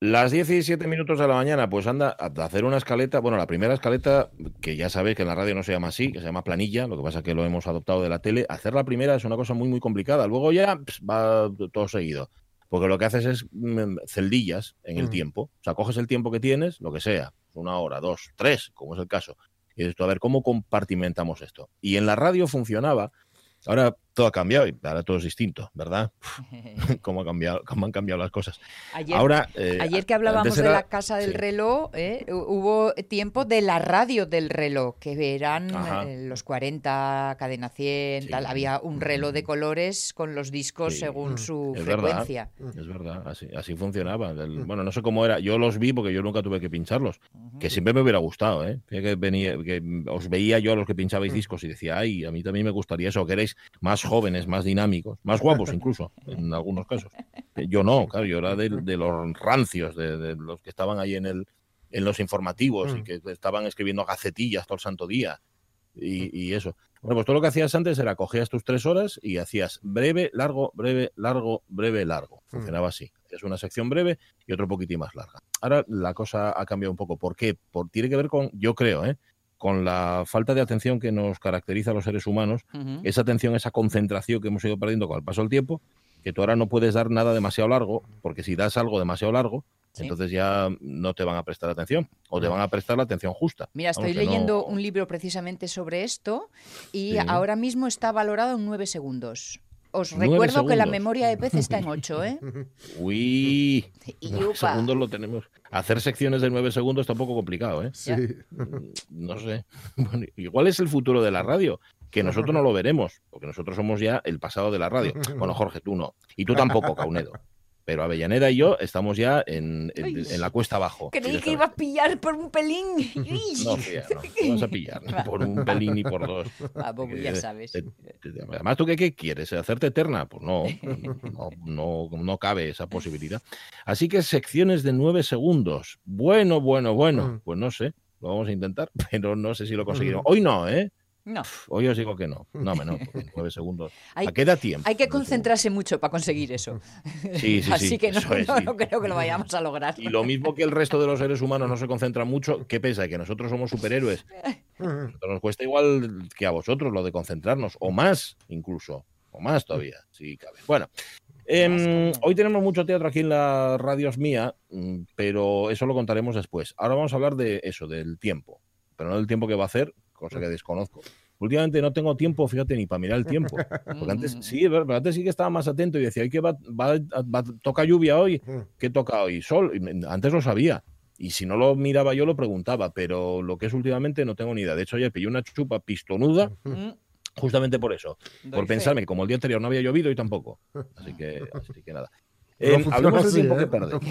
Las 17 minutos de la mañana, pues anda a hacer una escaleta. Bueno, la primera escaleta, que ya sabéis que en la radio no se llama así, que se llama planilla, lo que pasa es que lo hemos adoptado de la tele. Hacer la primera es una cosa muy, muy complicada. Luego ya va todo seguido. Porque lo que haces es mm, celdillas en el Mm. tiempo. O sea, coges el tiempo que tienes, lo que sea, una hora, dos, tres, como es el caso. Y dices tú, a ver, ¿cómo compartimentamos esto? Y en la radio funcionaba. Ahora todo ha cambiado y ahora todo es distinto, ¿verdad? ¿Cómo, ha cambiado, cómo han cambiado las cosas? Ayer, Ahora, eh, ayer que hablábamos de era- la casa del sí. reloj, ¿eh? Hu- hubo tiempo de la radio del reloj, que eran Ajá. eh, los 40, cadena 100, Sí. tal. Había un reloj de colores con los discos Sí. según Mm. su Es verdad. frecuencia. Es verdad, así, así funcionaba. El- bueno, no sé cómo era. Yo los vi porque yo nunca tuve que pincharlos. Que siempre me hubiera gustado, ¿eh? Que, venía, que os veía yo a los que pinchabais discos y decía, ay, a mí también me gustaría eso, que erais más jóvenes, más dinámicos, más guapos incluso, en algunos casos. Yo no, claro, yo era de, de los rancios, de, de los que estaban ahí en, el, en los informativos y Mm. que estaban escribiendo gacetillas todo el santo día y, y eso. Bueno, pues todo lo que hacías antes era cogías tus tres horas y hacías breve, largo, breve, largo, breve, largo. Funcionaba así. Es una sección breve y otro poquitín más larga. Ahora la cosa ha cambiado un poco. ¿Por qué? Por, tiene que ver con, yo creo, ¿eh? Con la falta de atención que nos caracteriza a los seres humanos, esa atención, esa concentración que hemos ido perdiendo con el paso del tiempo, que tú ahora no puedes dar nada demasiado largo, porque si das algo demasiado largo, Sí. entonces ya no te van a prestar atención, o te van a prestar la atención justa. Mira, estoy leyendo no- un libro precisamente sobre esto y Sí. ahora mismo está valorado en nueve segundos. Os recuerdo que la memoria de pez está en ocho, ¿eh? Uy, Y segundos lo tenemos. Hacer secciones de nueve segundos está un poco complicado, ¿eh? Sí. No sé. Bueno, igual es el futuro de la radio, que nosotros no lo veremos, porque nosotros somos ya el pasado de la radio. Bueno, Jorge, tú no. Y tú tampoco, Caunedo. Pero Avellaneda y yo estamos ya en, en- Ay. en la cuesta abajo. Creí que iba a pillar por un pelín. No, tía, no, no vas a pillar, ni por un pelín ni por dos. Ah, Bobo, ya sabes. Además, ¿tú qué, qué quieres? ¿Hacerte eterna? Pues no, no, no, no cabe esa posibilidad. Así que secciones de nueve segundos. Bueno, bueno, bueno. Mm. Pues no sé, lo vamos a intentar, pero no sé si lo conseguiremos. Hoy no, ¿eh? No, Hoy os digo que no. No, no, nueve segundos. Hay- ¿A qué da tiempo? hay que concentrarse mucho para conseguir eso. Sí, sí, Así sí, que no, es, no- creo que lo vayamos a lograr. Y lo mismo que el resto de los seres humanos no se concentran mucho, ¿qué pesa? Que nosotros somos superhéroes. Nos cuesta igual que a vosotros lo de concentrarnos, o más incluso, o más todavía, si cabe. Bueno, em, hoy tenemos mucho teatro aquí en la radios mía, mm, pero eso lo contaremos después. Ahora vamos a hablar de eso, del tiempo, pero no del tiempo que va a hacer, cosa que desconozco. Últimamente no tengo tiempo, fíjate, ni para mirar el tiempo. Porque antes Mm. sí, pero antes sí que estaba más atento y decía, "Ay, que va, va, va- toca lluvia hoy, ¿qué toca hoy? Sol. Y antes lo sabía. Y si no lo miraba yo, lo preguntaba, pero lo que es últimamente no tengo ni idea. De hecho, ya pillé una chupa pistonuda Mm, justamente por eso. doy por fe. pensarme que como el día anterior no había llovido y tampoco. Así que, así que nada. Eh, hablemos del tiempo ¿eh? que perdemos.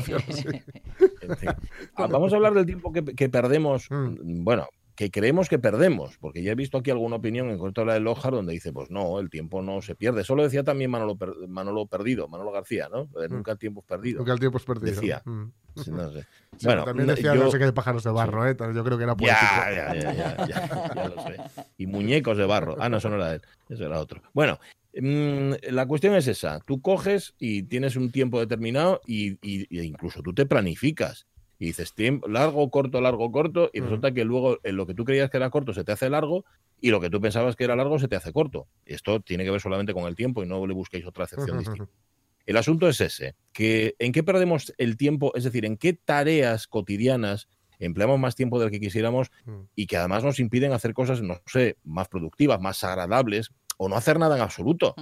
En fin. Ah, Vamos a hablar del tiempo que, que perdemos. Mm. Bueno, que creemos que perdemos, porque ya he visto aquí alguna opinión en contra de la de Lojar donde dice, pues no, el tiempo no se pierde. Eso lo decía también Manolo, Per- Manolo Perdido, Manolo García, ¿no? Lo de nunca tiempo perdido. Porque el tiempo es perdido. Decía. Mm. Sí, No sé. Sí, Bueno, también decía yo- no sé qué de pájaros de barro, ¿eh? Yo creo que era poético. Ya, ya, ya, ya, ya, lo sé. Y muñecos de barro. Ah, no, eso no era él, eso era otro. Bueno, mm, la cuestión es esa. Tú coges y tienes un tiempo determinado y, y- y incluso tú te planificas. Y dices tiempo, largo, corto, largo, corto, y resulta que luego en lo que tú creías que era corto se te hace largo y lo que tú pensabas que era largo se te hace corto. Esto tiene que ver solamente con el tiempo y no le busquéis otra acepción distinta. El asunto es ese, que en qué perdemos el tiempo, es decir, en qué tareas cotidianas empleamos más tiempo del que quisiéramos Mm. y que además nos impiden hacer cosas, no sé, más productivas, más agradables o no hacer nada en absoluto.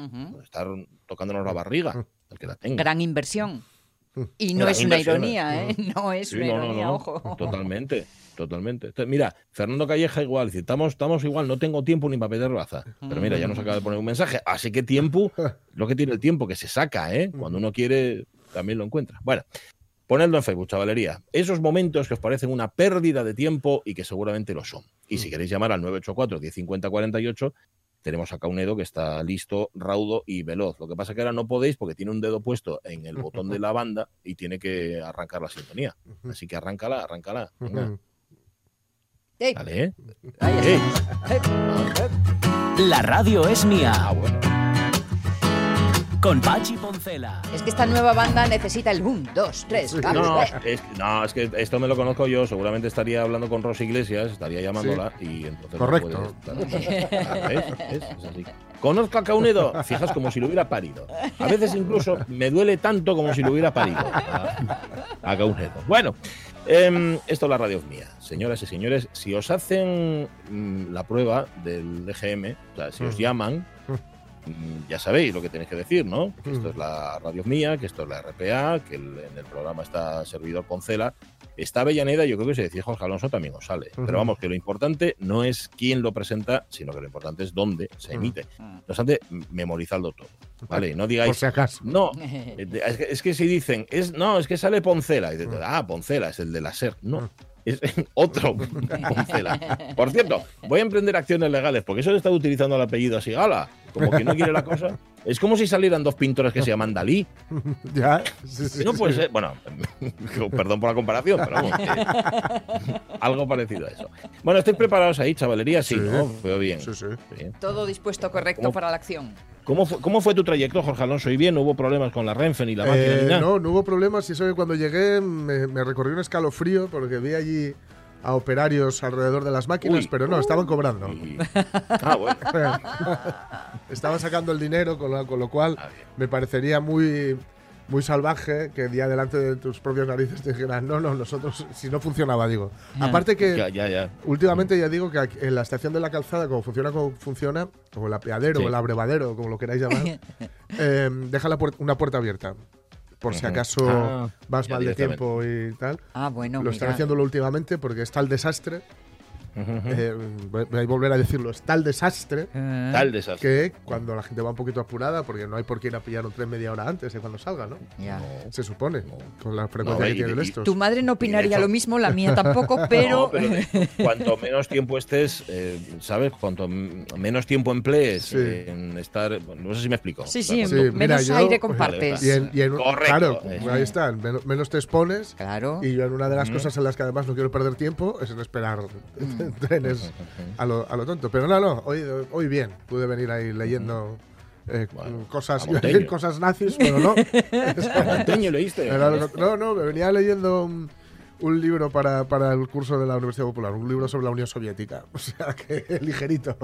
Estar tocándonos la barriga, el que la tenga. Gran inversión. Y no es una ironía, ¿eh? No es Sí, una no, ironía, no, ojo. Totalmente, totalmente. Entonces, mira, Fernando Calleja igual, dice, estamos, estamos igual, no tengo tiempo ni para pedir raza. Pero mira, ya nos acaba de poner un mensaje. Así que tiempo, lo que tiene el tiempo, que se saca, ¿eh? Cuando uno quiere, también lo encuentra. Bueno, ponedlo en Facebook, chavalería. Esos momentos que os parecen una pérdida de tiempo y que seguramente lo son. Y si queréis llamar al 984 1050 48, tenemos a Caunedo que está listo, raudo y veloz. Lo que pasa que ahora no podéis porque tiene un dedo puesto en el botón de la banda y tiene que arrancar la sintonía. Así que arráncala, arráncala. Venga, Ey, dale, ¿eh? ahí está. Ah, La radio es ah, mía. bueno. Con Pachi Poncela. Es que esta nueva banda necesita el 1, 2, 3, No, es, no, es que esto me lo conozco yo. Seguramente estaría hablando con Rosy Iglesias, estaría llamándola y entonces. Correcto. No puede. Es así. Conozco a Caunedo, fijas como si lo hubiera parido. A veces incluso me duele tanto como si lo hubiera parido a, a Caunedo. Bueno, em, esto es la radio mía. Señoras y señores, si os hacen mm, la prueba del DGM, o sea, si os Mm. llaman, mm, ya sabéis lo que tenéis que decir, ¿no? Que esto Mm. es la radio mía, que esto es la RPA, que el- en el programa está servidor Poncela. Está Avellaneda, yo creo que si decís Jorge Alonso también os sale. Pero vamos, que lo importante no es quién lo presenta, sino que lo importante es dónde se Mm. emite. No obstante, memorizadlo todo. ¿Vale? Y no Por digáis. si acaso. No, de- es que, es que si dicen, es, no, es que sale Poncela. Y dices, ah, Poncela, es el de la SER. No, es otro Poncela. Por cierto, voy a emprender acciones legales, porque eso de estar utilizando el apellido así, ala, como que no quiere la cosa. Es como si salieran dos pintores que se llaman Dalí. Ya. Sí, sí, No sí. puede ser, bueno, perdón por la comparación, pero vamos, que- algo parecido a eso. Bueno, ¿estáis preparados ahí, chavalería? Sí, Sí. ¿no? Veo bien. Sí, sí. Bien. Todo dispuesto correcto ¿Cómo? para la acción. ¿Cómo fue, ¿Cómo fue tu trayecto, Jorge Alonso? ¿Y bien? ¿No hubo problemas con la Renfe ni la máquina Eh, ni nada? no, no hubo problemas. Y eso que cuando llegué me, me recorrió un escalofrío porque vi allí a operarios alrededor de las máquinas, Uy. pero no, estaban cobrando. Y- Ah, bueno. estaban sacando el dinero, con lo, con lo cual Ah, me parecería muy, muy salvaje que día delante de tus propios narices te dijeran, no, no, nosotros, si no funcionaba, digo. Aparte que Ya, ya, ya. últimamente ya digo que en la estación de la calzada, como funciona como funciona, o el apeadero, Sí. o el abrevadero, como lo queráis llamar, eh, deja la puer- una puerta abierta. Por si acaso Ah, vas mal de tiempo y tal. Ah, bueno, lo están haciéndolo últimamente porque está el desastre. Eh, voy a volver a decirlo, desastre Eh, Tal desastre. que cuando la gente va un poquito apurada, porque no hay por qué ir a pillar un tren media hora antes de cuando salga, ¿no? Se supone, con la frecuencia No, que y- tienen y- estos. Tu madre no opinaría lo mismo, la mía tampoco, pero... No, pero de- cuanto menos tiempo estés, eh, ¿sabes? Cuanto menos tiempo emplees Sí. eh, en estar. No sé si me explico. Sí, sí, Sí, menos aire compartes. Y en, y en- Correcto, Claro, ahí está, menos, menos te expones. Claro. Y yo en una de las cosas en las que además no quiero perder tiempo es en esperar Mm. trenes a lo, a lo tonto. Pero no, no, hoy, hoy bien, pude venir ahí leyendo eh, Bueno, cosas, a iba a decir Monteño. cosas nazis, pero no. ¿leíste? Era lo que- no, no, me venía leyendo un, libro para, para el curso de la Universidad Popular, un libro sobre la Unión Soviética. O sea, que ligerito.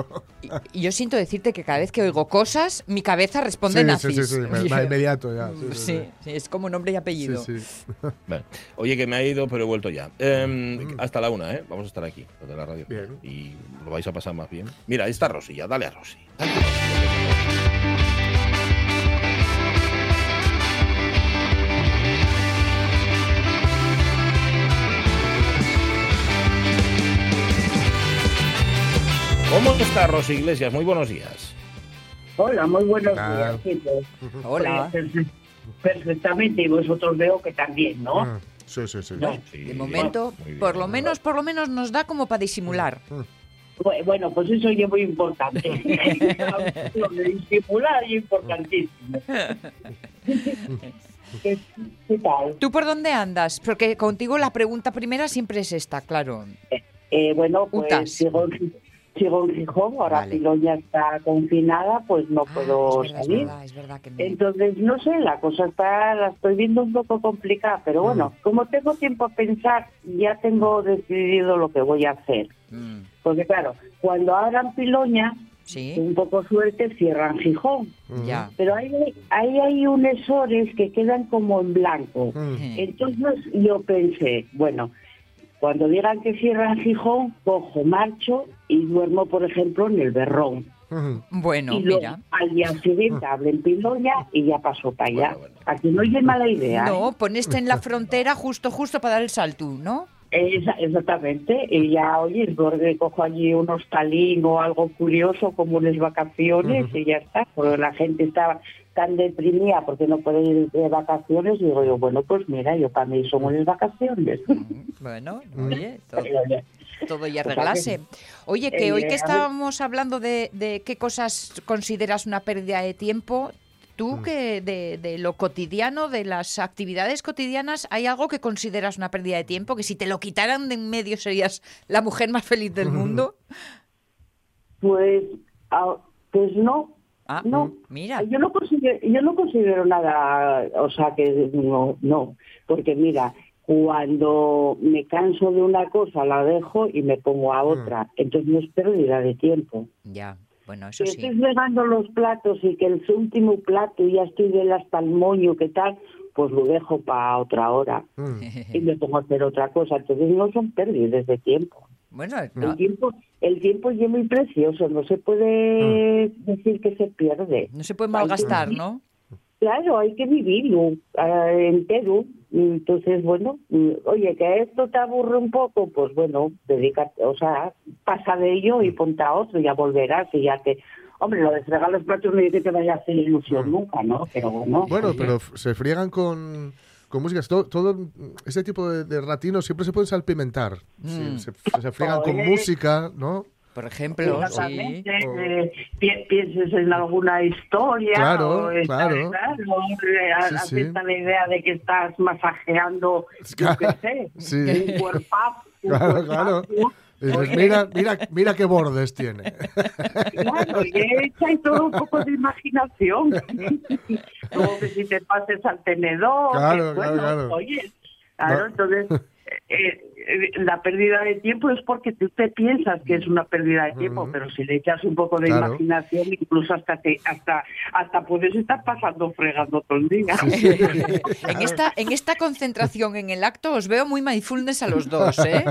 Y- yo siento decirte que cada vez que oigo cosas, mi cabeza responde Sí, nazis. sí, sí, sí, me- me- inmediato ya. Sí, sí, Sí, sí. sí, es como nombre y apellido. Sí, sí. Vale. Oye, que me ha ido, pero he vuelto ya. Em, Hasta la una, ¿eh? Vamos a estar aquí, los de la radio. Bien. Y lo vais a pasar más bien. Mira, ahí está Rosy, ya, dale a Rosy. Dale. ¿Cómo está Rosy Iglesias? Muy buenos días. Hola, muy buenos Ah. días, chicos. Hola. Pues, perfe- Perfectamente, y vosotros veo que también, ¿no? Mm, Sí, sí, sí. No. Sí, De momento, bien. por lo menos, por lo menos nos da como para disimular. Bu- Bueno, pues eso ya es muy importante. Lo de disimular es importantísimo. ¿Qué, qué tal? ¿Tú por dónde andas? Porque contigo la pregunta primera siempre es esta, claro. Eh, bueno, pues Utas. sigo, sigo en Gijón, ahora Vale. Piloña está confinada, pues no Ah, puedo es verdad, es salir. verdad, es verdad que no. Entonces, no sé, la cosa está, la estoy viendo un poco complicada, pero bueno, como tengo tiempo a pensar, ya tengo decidido lo que voy a hacer. Mm, Porque claro, cuando abran Piloña, Sí, un poco suerte, cierran Gijón. Mm. ya. Pero ahí, ahí hay unos sores que quedan como en blanco. Mm. Entonces yo pensé, bueno, cuando digan que cierran Gijón, cojo, marcho y duermo, por ejemplo, en el Berrón. Mm. Bueno, y luego mira. al día siguiente hablen Piloña y ya paso para allá. Bueno, bueno. Aquí no oye mala idea. ¿eh? No, poneste en la frontera justo, justo para dar el salto, ¿no? Esa- exactamente, y ya, oye, porque cojo allí un hostalín o algo curioso como unas vacaciones y ya está, porque la gente estaba tan deprimida porque no puede ir de vacaciones, y digo yo, bueno, pues mira, yo para mí son unas vacaciones. Bueno, oye, todo, Pero, todo y que- arreglase. Oye, que Eh, hoy que estábamos hablando de, de qué cosas consideras una pérdida de tiempo, tú Mm. que de, de lo cotidiano, de las actividades cotidianas, ¿hay algo que consideras una pérdida de tiempo? Que si te lo quitaran de en medio serías la mujer más feliz del mundo. Pues, pues no, Ah, No. mira. Yo no considero, yo no considero nada, o sea que no, no, porque mira, cuando me canso de una cosa la dejo y me pongo a otra, entonces no es pérdida de tiempo. Ya, bueno, Si eso estoy sí. regando los platos y que el último plato ya estoy del hasta el moño, ¿qué tal? Pues lo dejo para otra hora Mm. y me pongo a hacer otra cosa. Entonces no son pérdidas de tiempo. Bueno, El tiempo el tiempo es muy precioso, no se puede decir que se pierde. no se puede malgastar, ¿no? Claro, hay que vivirlo entero. Entonces, bueno, mm, oye, que esto te aburre un poco, pues bueno, dedícate, o sea, pasa de ello y ponte a otro, ya volverás y ya te... Hombre, lo de fregar los platos no dice que te vaya a hacer ilusión nunca, ¿no? Pero bueno. Bueno, pero se friegan con, con músicas. Todo, todo ese tipo de, de ratinos siempre se pueden salpimentar. Sí, Mm. se, se friegan con música, ¿no? Por ejemplo, sí. Eh, pi- pienses en alguna historia. Claro, o claro. eh, Sí, sí. acepta la idea de que estás masajeando, yo qué sé, Sí. un cuerpazo. un Claro, claro. dices, mira, mira, mira qué bordes tiene. Claro, y echa y todo un poco de imaginación. Luego que si te pases al tenedor. Claro, que, claro, bueno, claro. Oye, claro, No. entonces eh, eh, la pérdida de tiempo es porque tú te piensas que es una pérdida de tiempo, pero si le echas un poco de Claro. imaginación, incluso hasta te, hasta hasta puedes estar pasando fregando todo el día. en, esta, en esta concentración en el acto os veo muy mindfulness a los dos, ¿eh?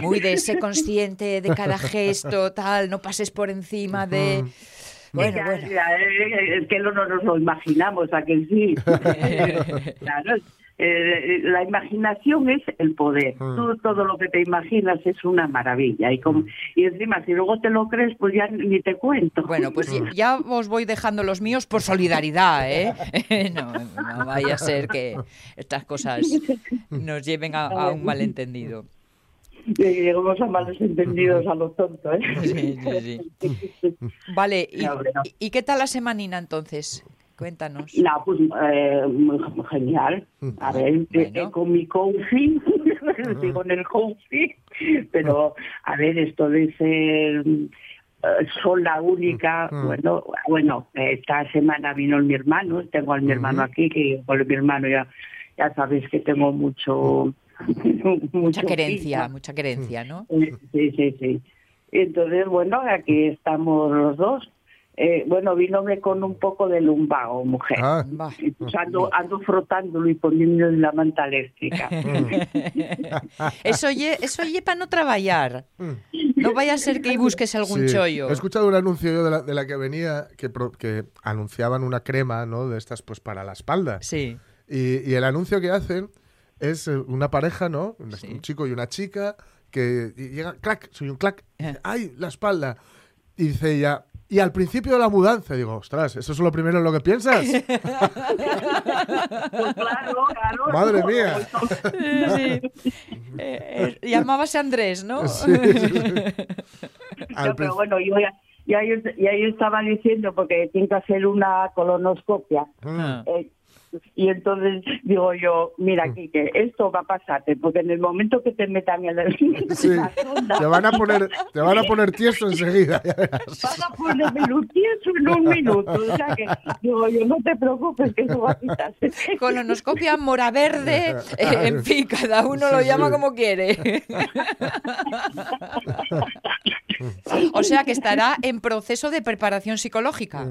Muy de ser consciente de cada gesto, tal, no pases por encima de... Bueno, bueno. ya, eh, es que no nos lo imaginamos, a que sí. claro, eh, la imaginación es el poder. Mm. Tú todo lo que te imaginas es una maravilla. Y, con- y encima, si luego te lo crees, pues ya ni te cuento. Bueno, pues ya- ya os voy dejando los míos por solidaridad, ¿eh? No, no vaya a ser que estas cosas nos lleven a, a un malentendido. Llegamos a malos entendidos a lo tonto, ¿eh? Sí, sí, sí. Vale, ¿y, No, hombre, no. y- y qué tal la semanina entonces? Cuéntanos. No, pues eh, muy genial. A ver, Bueno. eh, con mi coaching, en el coaching, pero a ver, esto de ser eh, sola única, Mm. bueno, bueno, esta semana vino mi hermano, tengo a mi hermano aquí, que con mi hermano ya, ya sabéis que tengo mucho... Mucha querencia, mucha querencia, ¿no? Eh, Sí, sí, sí. Entonces, bueno, aquí estamos los dos. Eh, bueno, vínome con un poco de lumbago, mujer. Ah. Y pues ando, ando frotándolo y poniéndole la manta eléctrica. Eso lle, eso para no trabajar. No vaya a ser que ahí busques algún sí. chollo. He escuchado un anuncio yo de la, de la que venía que, pro- que anunciaban una crema, ¿no? De estas, pues para la espalda. Sí. Y, y el anuncio que hacen es eh, una pareja, ¿no? Un, Sí. un chico y una chica que y llega, clac, soy un clac, Eh. ¡ay, la espalda! Y dice ella, y al principio de la mudanza, digo, ostras, ¿eso es lo primero en lo que piensas? Pues claro, claro. Madre mía. Sí. Eh, eh, llamábase Andrés, ¿no? Sí, sí, sí. No, pero bueno, yo ya, ya, yo, ya yo estaba diciendo, porque tiene que hacer una colonoscopia. Ah. eh, y entonces digo yo, mira, Quique, esto va a pasarte, porque en el momento que te metan en la, Sí, la sonda, te van a poner, te van a poner tieso enseguida. Vas a ponerme un tieso en un minuto. O sea que, digo yo, no te preocupes, que eso va a quitarse. Colonoscopia mora verde, eh, en fin, cada uno lo llama sí. como quiere. o sea que estará en proceso de preparación psicológica.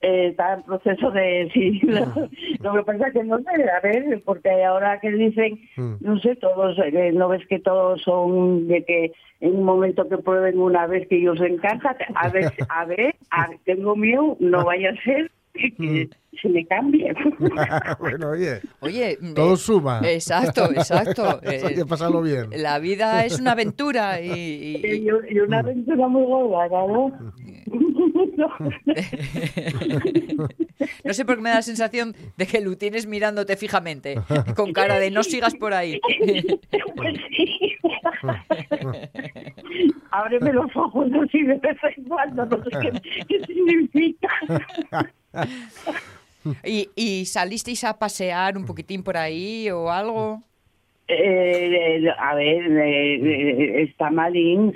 Eh, está en proceso de. Sí, lo, que pasa es que no sé, a ver, porque ahora que dicen, Mm. no sé, todos, eh, no ves que todos son de que en un momento que prueben una vez que ellos encajan, a ver, a ver, a tengo miedo, no vaya a ser que, que se me cambie. bueno, oye, Oye, mm, todo eh, suma. exacto, exacto. eh, Hay que pasarlo bien. la vida es una aventura y, y- y, y una aventura muy gorda, ¿no? no sé por qué me da la sensación de que lo tienes mirándote fijamente, con cara de no sigas por ahí. Pues sí. Ábreme los ojos así de vez en cuando, no sé qué, qué significa. ¿Y, y salisteis a pasear un poquitín por ahí o algo? Eh, eh, a ver, eh, eh, está malín.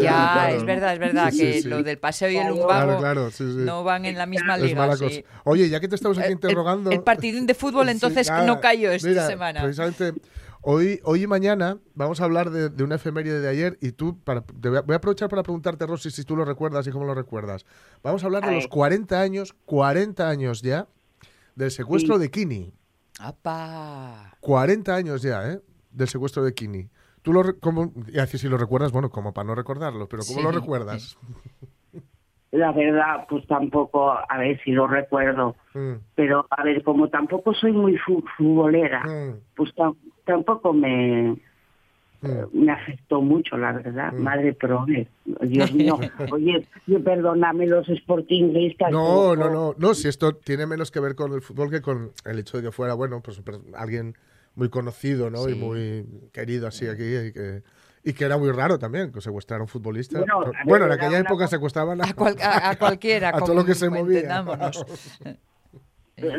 Ya, Claro. es verdad, es verdad Sí, que sí. lo del paseo y el lumbago Claro, claro, sí, sí. no van en la misma es liga. mala sí. cosa. Oye, ya que te estamos aquí El- interrogando. El, partidín de fútbol Sí, entonces nada, no cayó esta mira, semana. Precisamente hoy, hoy y mañana vamos a hablar de, de una efeméride de ayer y tú, para, te voy, a, voy a aprovechar para preguntarte, Rosy, si tú lo recuerdas y cómo lo recuerdas. Vamos a hablar de los ver. 40 años, 40 años ya, del secuestro Sí. de Kini. ¡Apa! 40 años ya, ¿eh? Del secuestro de Kini. Tú lo, cómo, y así si lo recuerdas, bueno, como para no recordarlo, pero ¿cómo Sí. lo recuerdas? La verdad, pues tampoco, a ver si lo recuerdo. Mm, Pero, a ver, como tampoco soy muy fu- futbolera, mm, pues tampoco me, me afectó mucho, la verdad. Mm. Madre prove. Dios mío. Oye, yo- perdóname los sportingistas. No, no, no, no, si esto tiene menos que ver con el fútbol que con el hecho de que fuera, bueno, pues alguien muy conocido, ¿no? Y muy querido así aquí y que, y que era muy raro también que secuestraran a un futbolista. Bueno, Bueno, en aquella época secuestraban a, A, cual- a- a cualquiera, a todo lo que se movía.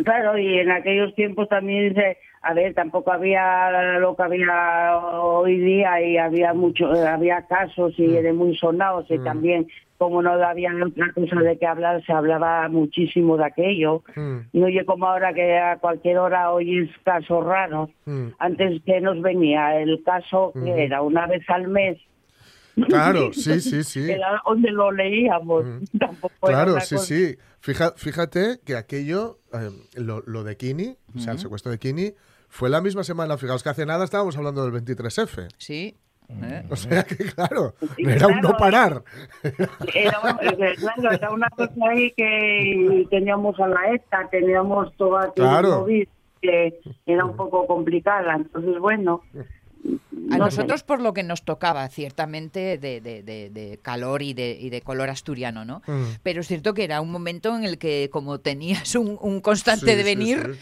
Claro, y en aquellos tiempos también, se- a ver, tampoco había lo que había hoy día y había mucho, había casos y Mm. de muy sonados y Mm. también, como no había otra cosa de que hablar, se hablaba muchísimo de aquello. Mm, Y oye, como ahora que a cualquier hora oyes casos raros, mm. antes que nos venía el caso que era una vez al mes, Claro, sí, sí, sí. era donde lo leíamos. Tampoco era Claro, sí, cosa- sí. Fija- fíjate que aquello, eh, lo, lo de Kini, o sea, el secuestro de Kini, fue la misma semana. Fijaos que hace nada estábamos hablando del 23F. Sí. ¿eh? O sea que, claro, Sí, era un no parar. Era, claro, era una cosa ahí que teníamos a la ETA, teníamos toda Claro. que era un poco complicada. Entonces, bueno. A no sé. nosotros por lo que nos tocaba, ciertamente, de, de- de- de calor y de, y de color asturiano, ¿no? Mm. Pero es cierto que era un momento en el que, como tenías un, un constante Sí, devenir,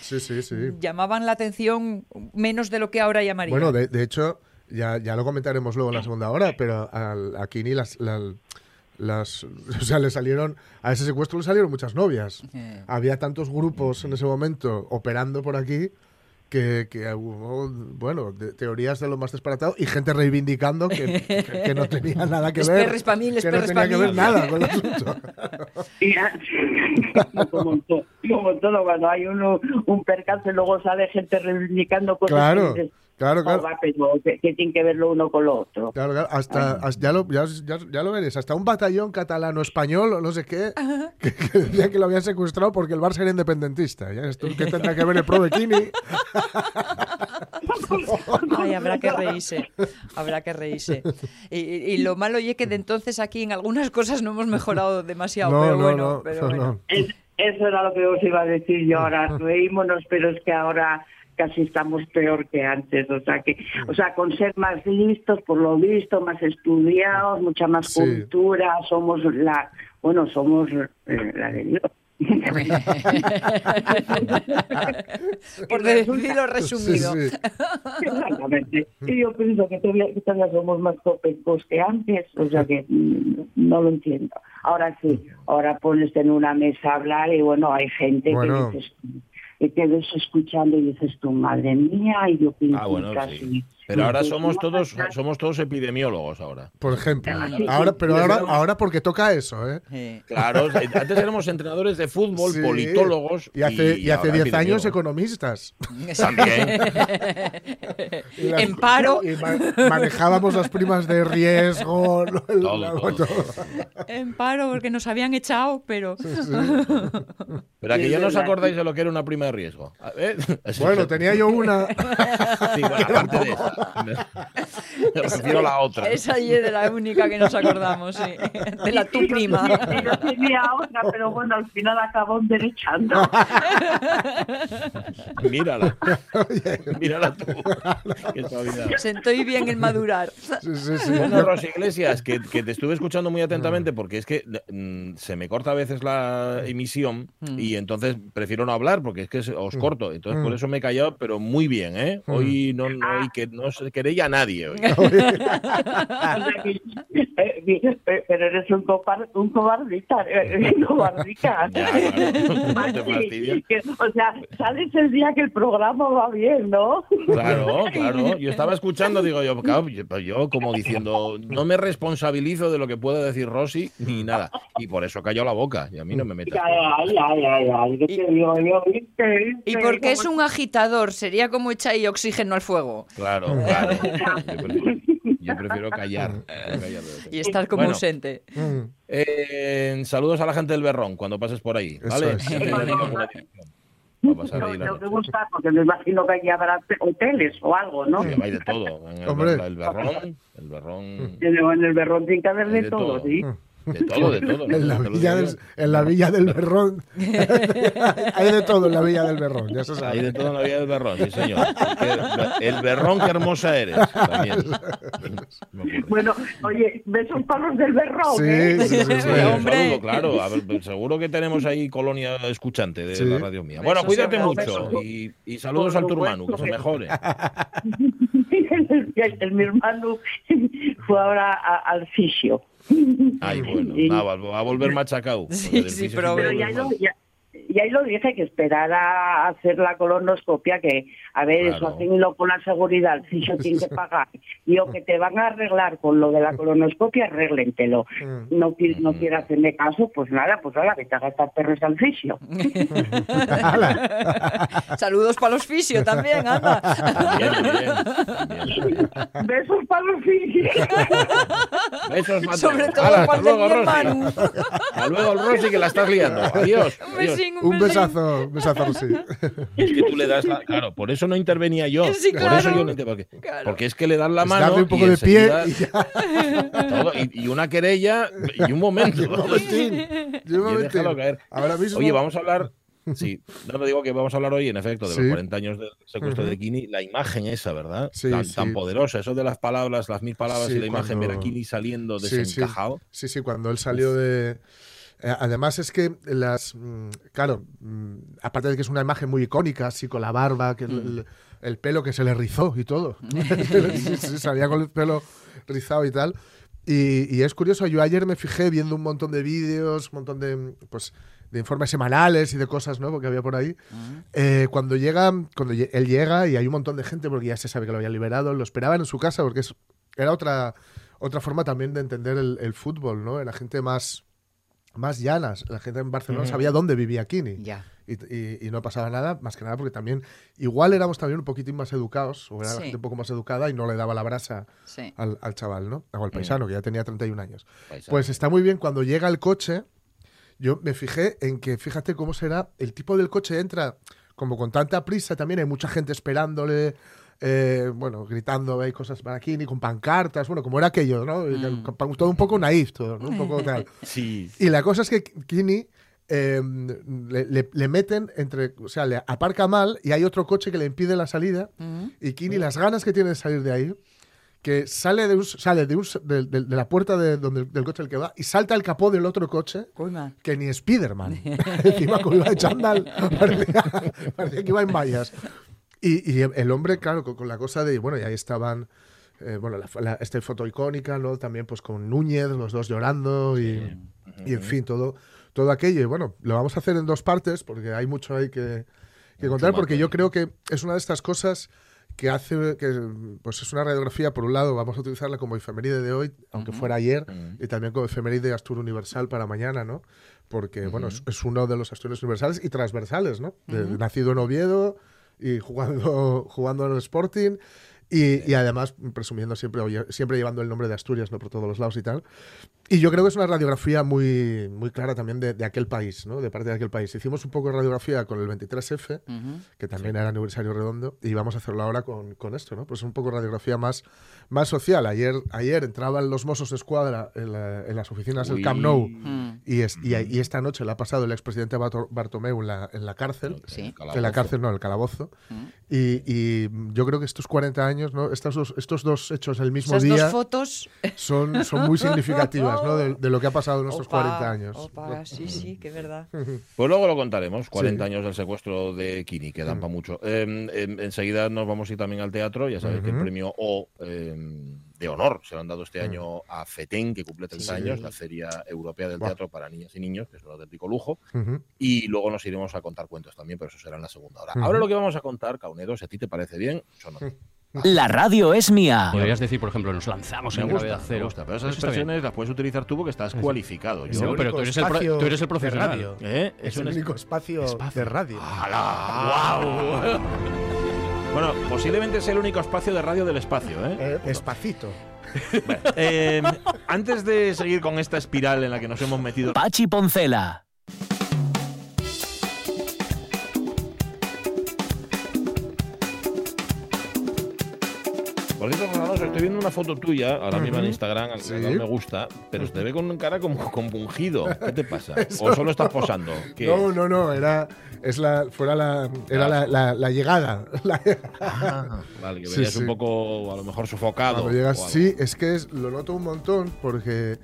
Sí, sí, llamaban la atención menos de lo que ahora llamarían. Bueno, de, de hecho, ya, ya lo comentaremos luego en la segunda hora, pero al, a Kini las, la- las, o sea, le salieron, a ese secuestro le salieron muchas novias. Eh. Había tantos grupos en ese momento operando por aquí que, que hubo, bueno, de- teorías de lo más disparatado y gente reivindicando que, que- que no tenía nada que Les ver. mí, que no tenía que ver nada con el asunto. Como, to- como todo, cuando hay uno, un percance, luego sale gente reivindicando cosas. Claro, que dices, claro, "Oh, claro. va, pero ¿qué, qué tiene que ver lo uno con lo otro? Claro, claro, hasta, hasta- ya, lo, ya, ya- ya lo veréis, hasta un batallón catalano-español o no sé qué, que, que decía que lo habían secuestrado porque el Barça era independentista. ¿Ya? ¿Esto qué tendrá que ver el pro bikini? Ay, habrá que reírse, habrá que reírse. Y, y- lo malo oye que de entonces aquí en algunas cosas no hemos mejorado demasiado, No, pero no, bueno, no, pero no, bueno. no. Es- eso era lo que os iba a decir yo ahora. Reímonos, pero es que ahora casi estamos peor que antes. O sea, que, o sea, con ser más listos, por lo visto, más estudiados, mucha más Sí. cultura, somos la, bueno, somos eh, la de Dios. Por decirlo resumido. Sí, sí. Exactamente. Y yo pienso que todavía, que todavía somos más copecos que antes, o sea que mm, no lo entiendo. Ahora sí, ahora pones en una mesa a hablar y bueno, hay gente Bueno. que dices, te ves escuchando y dices tú, madre mía, y yo pienso Ah, bueno, casi. sí. Pero ahora somos todos, somos todos epidemiólogos ahora. Por ejemplo. Sí, Ahora, sí, pero sí, ahora, sí. ahora porque toca eso, ¿eh? Eh, Claro, antes éramos entrenadores de fútbol, Sí. politólogos. Y hace, y hace ahora 10 años economistas. También. Y las- En paro. Y ma- manejábamos las primas de riesgo. Todo, la- todo. todo. en paro porque nos habían echado, pero Pero aquí Sí, ya no os acordáis de lo que era una prima de riesgo. A ver. Bueno, tenía yo una. Sí, bueno, aparte de esa. Me, refiero a la otra. esa y es la única que nos acordamos, sí. De la tu prima. Yo tenía otra, pero bueno, al final acabó derechando. Mírala. Mírala tú. Sentí bien el madurar. Sí, sí, sí. Bueno, Ros Iglesias, que, que te estuve escuchando muy atentamente porque es que mm, se me corta a veces la emisión y entonces prefiero no hablar porque es que os corto. Entonces por eso me he callado, pero muy bien, ¿eh? Hoy no, no, hoy que no no se querella a nadie. hoy. Eh, eh, pero eres un, copar, un cobardita, eh, cobardica. Ya, claro, no te Maxi, fastidies. que, o sea, sales el día que el programa va bien, ¿no? Claro, claro. Yo estaba escuchando, digo yo, claro, yo, pues yo como diciendo, no me responsabilizo de lo que pueda decir Rosy ni nada. Y por eso cayó la boca. Y a mí no me metas. Ay, ay, ay, ay. ¿Viste? Y ¿Viste? porque es ¿Cómo- un agitador, sería como echar ahí oxígeno al fuego Claro, claro. Yo prefiero, yo prefiero callar. prefiero callar de eso. y estar como Bueno. ausente. Mm. Eh, saludos a la gente del Berrón cuando pases por ahí, ¿vale? es. Pasar ahí tengo que buscar, porque me imagino que allí habrá hoteles o algo, ¿no? Sí, hay de todo. En el, Hombre. el Berrón, el Berrón, En el Berrón tiene que haber de de todo, todo. sí. De todo, de todo. ¿no? En la, villa del, en la villa del Berrón. Hay de todo en la villa del Berrón, ya se Hay sabe. de todo en la vida del Berrón, sí, señor. El Berrón, qué hermosa eres. También. Bueno, oye, besos para los del Berrón, Sí, ¿eh? sí, sí, sí. Sí, Hombre. un saludo, claro. A ver, pues seguro que tenemos ahí colonia escuchante de Sí. la radio mía. Bueno, cuídate mucho y, y saludos al tu hermano, que se mejore. el, el- mi hermano fue ahora a- al fisio. Ay, bueno, Y- nada, va va a volver machacado. Sí, porque del sí, fisio pero- siempre Pero ya vuelve lo, mal. ya, y ahí lo dije que esperara a hacer la colonoscopia, que a ver, eso Claro. hacenlo con la seguridad, el fisio tiene que pagar. Y o que te van a arreglar con lo de la colonoscopia, arréglentelo. Mm. No, no quiere hacerme caso, pues nada, pues ahora que te haga estas perros al fisio. Saludos para los fisio también, anda. Bien, bien, bien. Besos para los fisios. Besos, Mateo. Sobre todo para mi Rosy. hermano. Hasta luego, Rosy, que la estás liando. Adiós. Un Un besazo, un besazo, sí. Es que tú le das la... Claro, por eso no intervenía yo. Sí, Por claro. eso yo no porque, Claro. porque es que le das la Es mano darle un poco y de pie y ya. todo, y, y una querella y un momento. Y un momentín, y un Y momentín. déjalo caer. Ahora mismo. Oye, vamos a hablar. Sí, no lo digo que vamos a hablar hoy, en efecto, de Sí. los 40 años del secuestro de Kini. La imagen esa, ¿verdad? Sí, tan, sí. tan poderosa, eso de las palabras, las mil palabras Sí, y la imagen, ver a Kini saliendo Sí, sí. desencajado. Sí, sí, cuando él salió de. Eh, además es que las. mm, claro, mm, aparte de que es una imagen muy icónica, así con la barba, que el, Mm. el- el pelo que se le rizó y todo. Sí, salía con el pelo rizado y tal. Y, y es curioso, yo ayer me fijé viendo un montón de vídeos, un montón de, pues, de informes semanales y de cosas ¿no? que había por ahí. Eh, cuando llega, cuando él llega y hay un montón de gente, porque ya se sabe que lo habían liberado, lo esperaban en su casa, porque es, era otra, otra forma también de entender el, el fútbol, ¿no? Era gente más, más llanas. La gente en Barcelona sabía dónde vivía Kini. Ya. Y, y- y no pasaba nada, más que nada porque también, igual éramos también un poquitín más educados, o era la Sí. gente un poco más educada y no le daba la brasa Sí. al, al chaval, ¿no? O al paisano, que ya tenía 31 años. Paisano. Pues está muy bien cuando llega el coche. Yo me fijé en que, fíjate cómo será, el tipo del coche entra como con tanta prisa también, hay mucha gente esperándole, eh, bueno, gritando, hay cosas para aquí, ni con pancartas, bueno, como era aquello, ¿no? Mm. Con- Todo un poco naif, todo, ¿no? Un poco tal. Sí. Y la cosa es que Kini eh, le, le- le meten entre, o sea, le aparca mal y hay otro coche que le impide la salida Mm. y Kini las ganas que tiene de salir de ahí que sale de un, sale de, un, de, de- de la puerta de donde, del coche al que va y salta el capó del otro coche que ni Spiderman encima como iba de chándal parecía, parecía que iba en vallas y, y el hombre claro con, con la cosa de bueno y ahí estaban eh, bueno la, la- esta foto icónica no también pues con Núñez los dos llorando y, y en fin todo todo aquello y bueno lo vamos a hacer en dos partes porque hay mucho ahí que, que contar porque yo creo que es una de estas cosas que hace que pues es una radiografía por un lado vamos a utilizarla como efeméride de hoy aunque Ujú. fuera ayer Mm. y también como efeméride Astur Universal para mañana, ¿no? Porque, bueno, es, es uno de los Asturias universales y transversales, ¿no? De-. Nacido en Oviedo y jugando, jugando en el Sporting y, y además presumiendo siempre, siempre llevando el nombre de Asturias, ¿no? Por todos los lados y tal. Y yo creo que es una radiografía muy, muy clara también de, de aquel país, ¿no? De parte de aquel país. Hicimos un poco de radiografía con el 23F, Ujú. que también era aniversario redondo, y vamos a hacerlo ahora con, con esto, ¿no? Pues un poco radiografía más, más social. Ayer, ayer entraban los Mossos de Escuadra en, la- en las oficinas del Camp Nou, Mm. y, es- y, y esta noche la ha pasado el expresidente Barto- Bartomeu en la, en la cárcel. Sí. En la cárcel, no, en el calabozo. Mm. Y, y yo creo que estos 40 años, ¿no? Estos dos, estos dos hechos el mismo Esas día dos fotos. son, son muy significativas, De, de lo que ha pasado en nuestros Opa, 40 años. opa, sí, sí, que verdad. Pues luego lo contaremos, 40 Sí. años del secuestro de Kini, que dan para mucho. Eh, em, enseguida nos vamos a ir también al teatro, ya sabéis que el premio O eh, de honor se lo han dado este año a FETEN, que cumple 30 Sí. años, la Feria Europea del. Teatro para Niñas y Niños, que es un auténtico lujo. Y luego nos iremos a contar cuentos también, pero eso será en la segunda hora. Ahora lo que vamos a contar, Caunedo, si a ti te parece bien, son. La radio es mía. Podrías decir, por ejemplo, nos lanzamos Me en gusta, gravedad me cero. gusta, pero esas bien. expresiones las puedes utilizar tú porque estás cualificado. Yo, pero tú eres el pro- espacio tú eres el de profesional. radio. ¿eh? Es un el es- único espacio, de radio. ¡Hala! ¡Guau! Bueno, posiblemente sea el único espacio de radio del espacio, ¿eh? Eh, espacito. Bueno, eh, antes de seguir con esta espiral en la que nos hemos metido, Pachi Poncela. Estoy viendo una foto tuya ahora mismo en. Instagram, al Sí. me gusta, pero te ve con una cara como compungido. ¿Qué te pasa? ¿O solo estás posando? ¿Qué? No, no, no, era, es la, fuera la, era la, la- la llegada. La- Ah, vale, que Sí, venías sí. un poco, a lo mejor, sofocado. Llegas, sí, es que es- lo noto un montón porque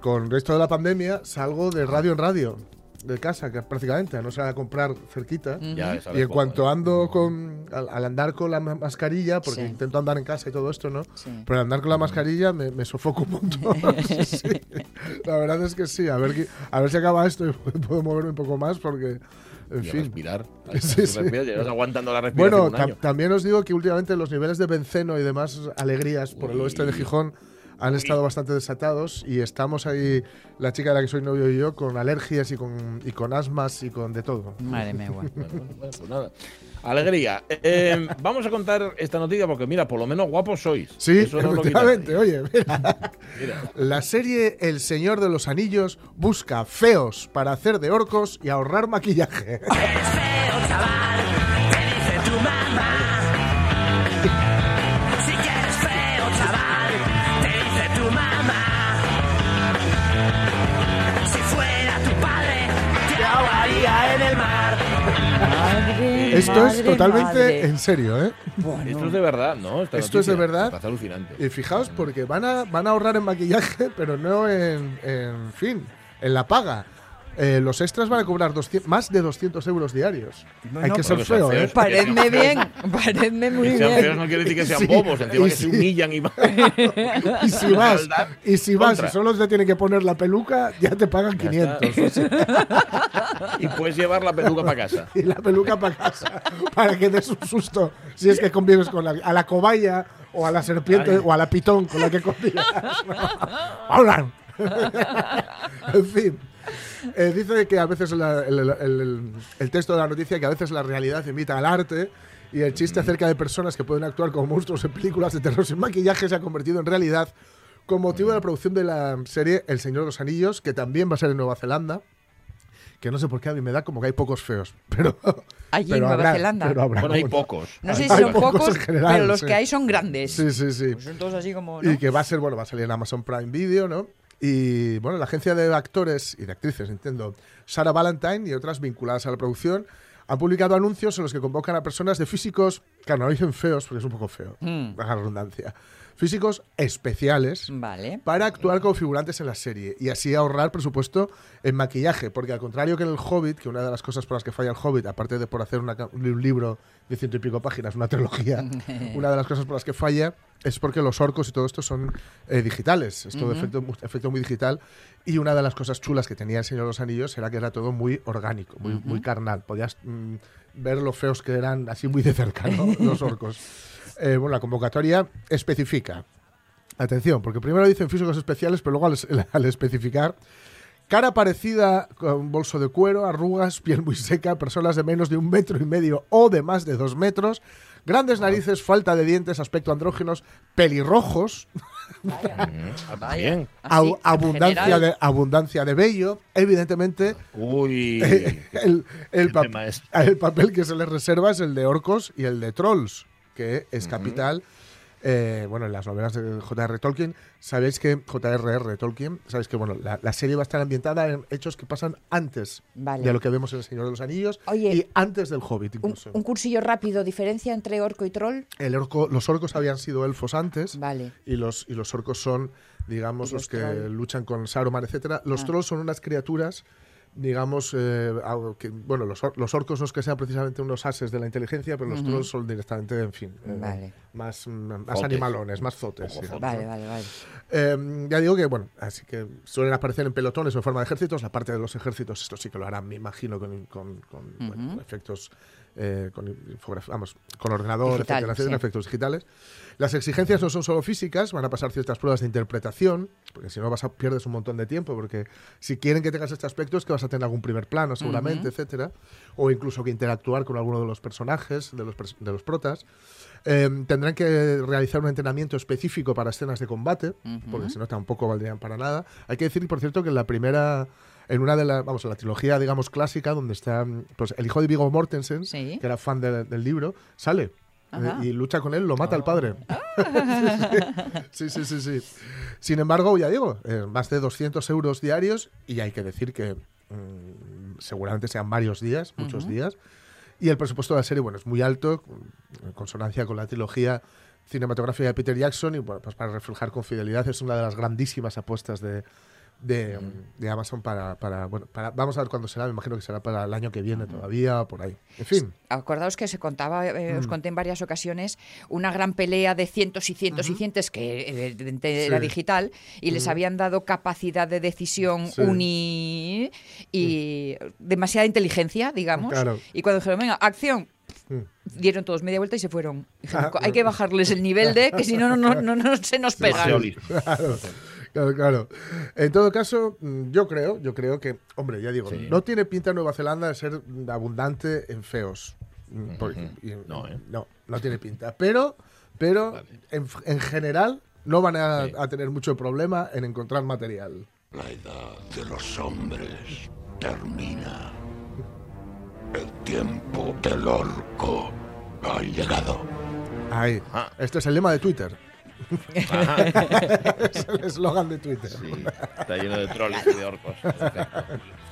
con esto de la pandemia salgo de radio en radio, de casa, que prácticamente, a no ser a comprar cerquita. Ya Y en cuanto ando con, al, al andar con la ma- mascarilla, porque Sí. intento andar en casa y todo esto, ¿no? Sí. Pero al andar con la mascarilla me, me sofoco un montón. Sí, sí. La verdad es que sí, a ver, a ver si acaba esto y puedo moverme un poco más porque, en Y a fin. respirar. Sí, sí. Aguantando la respiración Bueno, un año. tam- también os digo que últimamente los niveles de benceno y demás alegrías por el Uy. oeste de Gijón han estado bastante desatados y estamos ahí, la chica de la que soy novio y yo, con alergias y con, y con asmas y con de todo. Madre mía. Bueno, bueno, bueno, pues nada. Alegría. Eh, vamos a contar esta noticia porque, mira, por lo menos guapos sois. Sí, Eso no lo efectivamente. Oye, mira. Mira. La serie El Señor de los Anillos busca feos para hacer de orcos y ahorrar maquillaje. en el mar. Madre, Esto es totalmente madre. en serio, ¿eh? Bueno. Esto es de verdad, ¿no? Esta Esto es de verdad. Alucinante. Y fijaos, porque van a, van a ahorrar en maquillaje, pero no en, en fin, en la paga. Eh, los extras van a cobrar 200 más de 200 euros diarios. Hay no, que ser feo, ¿eh? feos. Paredme bien, paredme muy bien. feos no quiere decir que sean Sí, bobos, encima y que se sí. humillan y van. Y si vas, y si vas contra. y solo te tienen que poner la peluca, ya te pagan Ya 500. Y puedes llevar la peluca para casa. Y la peluca para casa, para que des un susto si es que convives con la, a la cobaya o a la serpiente Ay. o a la pitón con la que convives. ¡Hablan! en fin. Eh, dice que a veces la- el, el- el- el texto de la noticia que a veces la realidad imita al arte y el chiste acerca de personas que pueden actuar como monstruos en películas de terror sin maquillaje se ha convertido en realidad con motivo de la producción de la serie El Señor de los Anillos, que también va a ser en Nueva Zelanda. Que no sé por qué a mí me da como que hay pocos feos. Pero, Allí en pero Nueva habrá, Zelanda. pero habrá Bueno, hay pocos. No sé Hay si son pocos pocos, en general, pero los sí. que hay son grandes. Sí, sí, sí. Pues son todos así como. ¿no? Y que va a ser, bueno, va a salir en Amazon Prime Video, ¿no? Y bueno, la agencia de actores y de actrices, entiendo, Sarah Valentine y otras vinculadas a la producción, han publicado anuncios en los que convocan a personas de físicos, claro, no dicen feos porque es un poco feo, Mm. baja redundancia, físicos especiales Vale. para actuar como figurantes en la serie y así ahorrar presupuesto en maquillaje, porque al contrario que en el Hobbit, que una de las cosas por las que falla el Hobbit, aparte de por hacer una un libro de ciento y pico páginas, una trilogía, una de las cosas por las que falla es porque los orcos y todo esto son eh, digitales, es todo mu- efecto muy digital y una de las cosas chulas que tenía el Señor de los Anillos era que era todo muy orgánico, muy, muy carnal, podías mm, ver lo feos que eran así muy de cerca, ¿no? los orcos. Eh, bueno, la convocatoria especifica. Atención, porque primero dicen físicos especiales, pero luego al, al especificar cara parecida con bolso de cuero, arrugas, piel muy seca, personas de menos de un metro y medio o de más de dos metros, grandes narices, falta de dientes, aspecto andrógenos, pelirrojos, Ah. Así, au- en abundancia, de, abundancia de vello, evidentemente. Uy. el, el papel que se les reserva es el de orcos y el de trolls, que es capital. eh, bueno, en las novelas de J.R. Tolkien, sabéis que J.R.R. Tolkien, sabéis que bueno, la, la serie va a estar ambientada en hechos que pasan antes Vale. de lo que vemos en El Señor de los Anillos Oye, y antes del Hobbit Un, incluso. un cursillo rápido, diferencia entre orco y troll. El orco- los orcos habían sido elfos antes Vale. y los, y los orcos son, digamos, los, los que troll. luchan con Saruman, etcétera. Los Ah. trolls son unas criaturas, digamos, eh, algo que, bueno, los, or- los orcos no es que sean precisamente unos ases de la inteligencia, pero los Ujú. trolls son directamente, en fin, eh, Vale. más, mm, más Zotes. animalones, más zotes. Sí. Vale, vale, vale. Eh, ya digo que, bueno, así que suelen aparecer en pelotones o en forma de ejércitos. La parte de los ejércitos, esto sí que lo harán, me imagino, con, con- con, bueno, Ujú. efectos, eh, con, vamos, con ordenador, Digital, etcétera, etcétera, sí. efectos digitales. Las exigencias no son solo físicas, van a pasar ciertas pruebas de interpretación, porque si no vas a, pierdes un montón de tiempo, porque si quieren que tengas este aspecto es que vas a tener algún primer plano, seguramente, Ujú. etcétera, o incluso que interactuar con alguno de los personajes, de los, de los protas. Eh, tendrán que realizar un entrenamiento específico para escenas de combate, Ujú. porque si no tampoco valdrían para nada. Hay que decir, por cierto, que en la primera, en una de las, vamos, en la trilogía, digamos, clásica, donde está pues, el hijo de Viggo Mortensen, Sí. que era fan de- del libro, sale. Eh, y lucha con él, lo mata al padre. sí, sí, sí, sí. Sin embargo, ya digo, eh, más de 200 euros diarios y hay que decir que mm, seguramente sean varios días, muchos Ujú. días. Y el presupuesto de la serie, bueno, es muy alto, en consonancia con la trilogía cinematográfica de Peter Jackson y bueno, pues para reflejar con fidelidad es una de las grandísimas apuestas de, de, de Amazon para, para, bueno, para, vamos a ver cuándo será, me imagino que será para el año que viene todavía, por ahí. En fin. Acordaos que se contaba, eh, Mm. os conté en varias ocasiones, una gran pelea de cientos y cientos y cientos que evidentemente era Sí. digital y les habían dado capacidad de decisión Sí. uni y demasiada inteligencia, digamos. Claro. Y cuando dijeron, venga, acción, Mm. dieron todos media vuelta y se fueron. Dijeron, Ah, hay que bajarles el nivel de que si no, no, no, no, no se nos pegan. Claro, claro, claro. En todo caso, mm, yo creo, yo creo que, hombre, ya digo, Sí. no tiene pinta Nueva Zelanda de ser abundante en feos. Mm, y- No, ¿eh? no, no tiene pinta. Pero, pero Vale. en, en general no van a, Sí. a tener mucho problema en encontrar material. La edad de los hombres termina. El tiempo del orco ha llegado. Ay, Ah. este es el lema de Twitter. Es el eslogan de Twitter. Sí, está lleno de trolls y de orcos.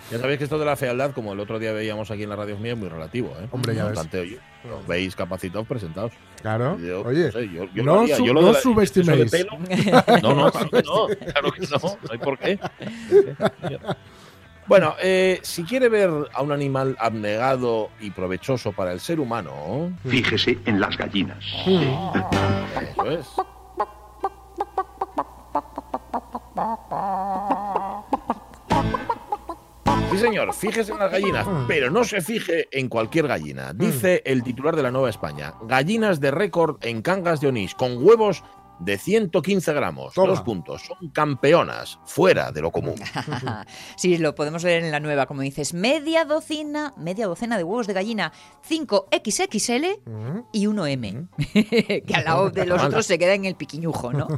Ya sabéis que esto de la fealdad, como el otro día veíamos aquí en la radio mía, es muy relativo. ¿eh? Hombre, ya ves. obstante, oye, os veis capacitados presentados. Claro. Yo, Oye, no sé, yo- yo no lo haría. su- Yo lo no la- subestiméis. pelo- No, no, claro que no. Claro que no. No hay por qué. Bueno, eh, si quiere ver a un animal abnegado y provechoso para el ser humano, Fíjese en las gallinas. eso es. Sí, señor, fíjese en las gallinas, pero no se fije en cualquier gallina. Dice el titular de la Nueva España: gallinas de récord en Cangas de Onís, con huevos de 115 gramos. Toma. Dos puntos. Son campeonas, fuera de lo común. sí, lo podemos leer en la nueva, como dices, media docena, media docena de huevos de gallina, 5 XXL Mm. y 1M, que al lado de los otros se queda en el piquiñujo, ¿no?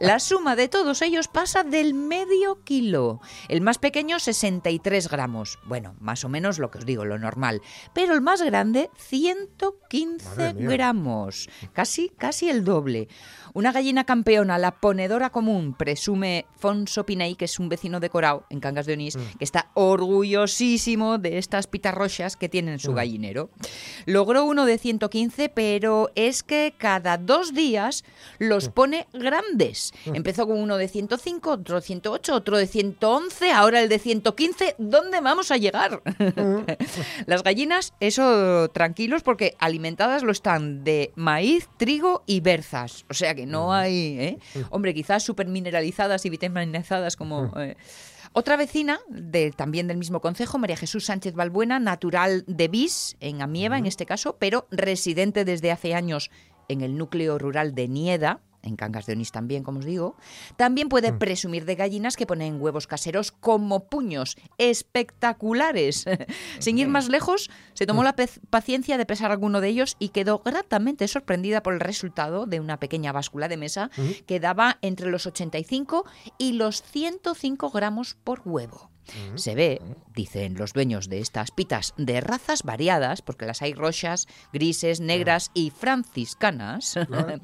La suma de todos ellos pasa del medio kilo. El más pequeño, 63 gramos. Bueno, más o menos lo que os digo, lo normal. Pero el más grande, 115 Madre mía. gramos. Casi, casi el doble. Una gallina campeona, la ponedora común, presume Fonso Piney, que es un vecino de Corao, en Cangas de Onís, que está orgullosísimo de estas pitarrochas que tiene en su gallinero. Logró uno de 115, pero es que cada dos días los pone grandes. Empezó con uno de 105, otro de 108, otro de 111, ahora el de 115. ¿Dónde vamos a llegar? Las gallinas, eso tranquilos, porque alimentadas lo están de maíz, trigo y berzas. O sea que no hay, ¿eh? Hombre, quizás súper mineralizadas y vitaminizadas como... eh. Otra vecina, de, también del mismo concejo, María Jesús Sánchez Balbuena, natural de Bis, en Amieva en este caso, pero residente desde hace años en el núcleo rural de Nieda, en Cangas de Onís también, como os digo, también puede presumir de gallinas que ponen huevos caseros como puños espectaculares. Sin ir más lejos, se tomó la pez- paciencia de pesar alguno de ellos y quedó gratamente sorprendida por el resultado de una pequeña báscula de mesa que daba entre los 85 y los 105 gramos por huevo. Se ve, dicen los dueños de estas pitas, de razas variadas, porque las hay rochas, grises, negras y franciscanas,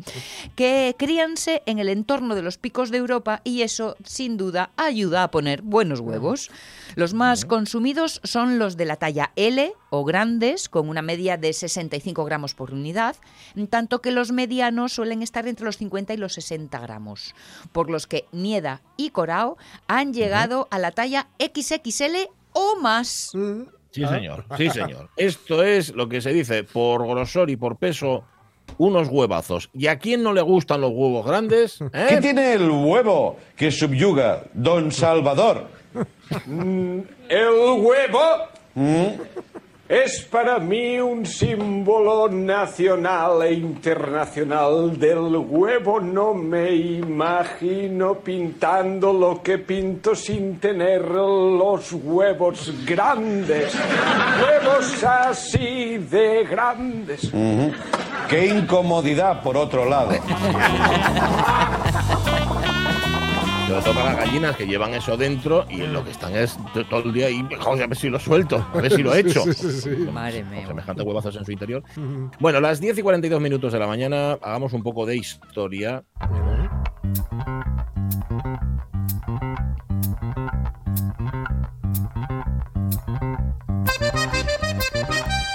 que críanse en el entorno de los picos de Europa y eso, sin duda, ayuda a poner buenos huevos. Los más consumidos son los de la talla L o grandes, con una media de 65 gramos por unidad, en tanto que los medianos suelen estar entre los 50 y los 60 gramos, por los que Nieda y Corao han llegado a la talla XXL o más. Sí, señor. Sí, señor. Esto es lo que se dice por grosor y por peso, unos huevazos. ¿Y a quién no le gustan los huevos grandes? ¿Eh? ¿Qué tiene el huevo que subyuga don Salvador? El huevo es para mí un símbolo nacional e internacional. Del huevo no me imagino pintando lo que pinto sin tener los huevos grandes. Huevos así de grandes. Qué incomodidad, por otro lado. Sobre todo para las gallinas que llevan eso dentro y lo que están es todo el día ahí, joder, a ver si lo suelto, a ver si lo he hecho. Sí, sí, sí. Madre mía. Semejantes huevazos en su interior. Bueno, las 10 y 42 minutos de la mañana, hagamos un poco de historia.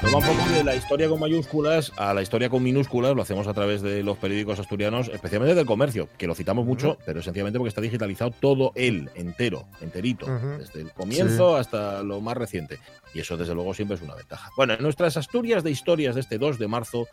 Un poco de la historia con mayúsculas a la historia con minúsculas, lo hacemos a través de los periódicos asturianos, especialmente del comercio, que lo citamos mucho, pero sencillamente porque está digitalizado todo él, entero, enterito, desde el comienzo hasta lo más reciente. Y eso, desde luego, siempre es una ventaja. Bueno, en nuestras Asturias de historias de este 2 de marzo,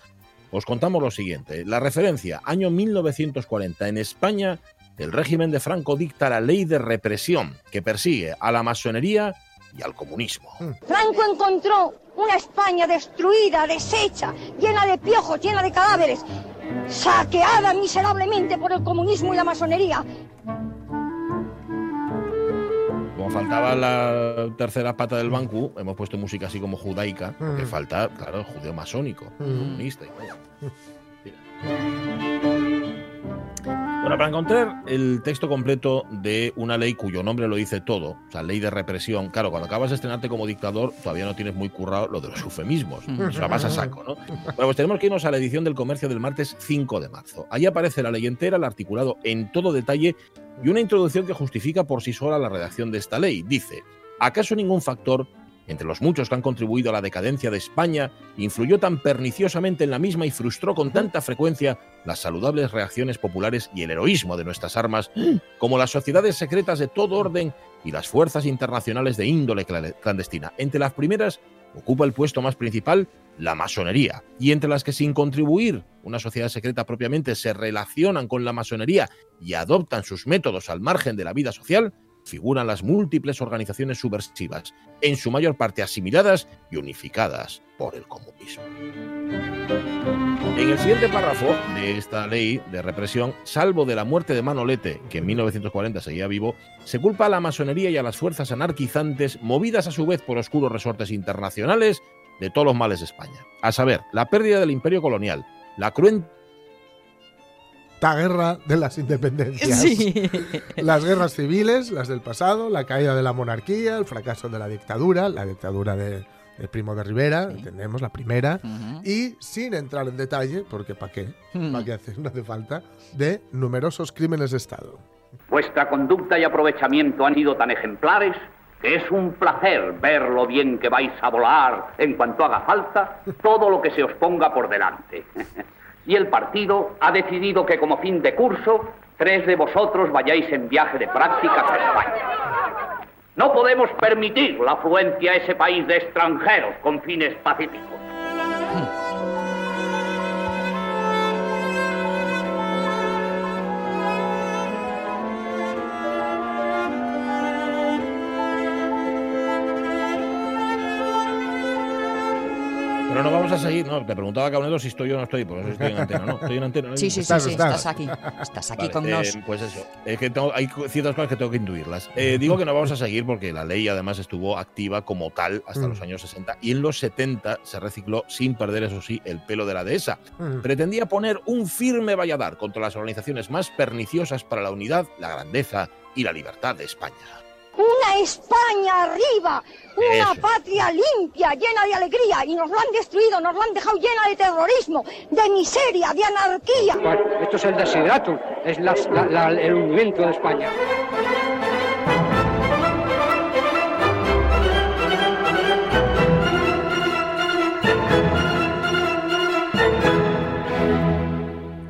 os contamos lo siguiente. La referencia, año 1940, en España, el régimen de Franco dicta la ley de represión que persigue a la masonería y al comunismo. Franco encontró una España destruida, deshecha, llena de piojos, llena de cadáveres, saqueada miserablemente por el comunismo y la masonería. Como faltaba la tercera pata del banco, hemos puesto música así como judaica, que Mm. falta, claro, el judeo masónico, Mm. comunista. y vaya. Mira. Bueno, para encontrar el texto completo de una ley cuyo nombre lo dice todo, o sea, ley de represión, claro, cuando acabas de estrenarte como dictador, todavía no tienes muy currado lo de los eufemismos, eso la vas a saco, ¿no? Bueno, pues tenemos que irnos a la edición del comercio del martes 5 de marzo. Allí aparece la ley entera, el articulado en todo detalle y una introducción que justifica por sí sola la redacción de esta ley. Dice, ¿acaso ningún factor, entre los muchos que han contribuido a la decadencia de España, influyó tan perniciosamente en la misma y frustró con tanta frecuencia las saludables reacciones populares y el heroísmo de nuestras armas, como las sociedades secretas de todo orden y las fuerzas internacionales de índole cla- clandestina? Entre las primeras ocupa el puesto más principal la masonería, y entre las que sin contribuir una sociedad secreta propiamente se relacionan con la masonería y adoptan sus métodos al margen de la vida social, figuran las múltiples organizaciones subversivas, en su mayor parte asimiladas y unificadas por el comunismo. En el siguiente párrafo de esta ley de represión, salvo de la muerte de Manolete, que en 1940 seguía vivo, se culpa a la masonería y a las fuerzas anarquizantes, movidas a su vez por oscuros resortes internacionales, de todos los males de España. A saber, la pérdida del imperio colonial, la cruenta La guerra de las independencias. Sí. Las guerras civiles, las del pasado, la caída de la monarquía, el fracaso de la dictadura, la dictadura de, de Primo de Rivera, entendemos, la primera, Ujú. y sin entrar en detalle, porque ¿para qué? Mm. ¿Para qué hacer? No hace falta, de numerosos crímenes de Estado. Vuestra conducta y aprovechamiento han sido tan ejemplares que es un placer ver lo bien que vais a volar en cuanto haga falta todo lo que se os ponga por delante. Y el partido ha decidido que como fin de curso, tres de vosotros vayáis en viaje de prácticas a España. No podemos permitir la afluencia a ese país de extranjeros con fines pacíficos. A seguir, no, te preguntaba Caunedo si estoy o no estoy, pues estoy en antena, ¿no? Estoy en antena. ¿no? Sí, sí, sí, Estás, sí, estás. estás aquí. Estás aquí Vale, con eh, nos. Pues eso, es que tengo- hay ciertas cosas que tengo que intuirlas. Eh, digo que no vamos a seguir porque la ley además estuvo activa como tal hasta Mm. los años 60 y en los 70 se recicló sin perder, eso sí, el pelo de la dehesa. Mm. Pretendía poner un firme valladar contra las organizaciones más perniciosas para la unidad, la grandeza y la libertad de España. Una España arriba, una Eso. patria limpia, llena de alegría, y nos lo han destruido, nos lo han dejado llena de terrorismo, de miseria, de anarquía. Esto es el desideratum, es la- la- la- el hundimiento de España.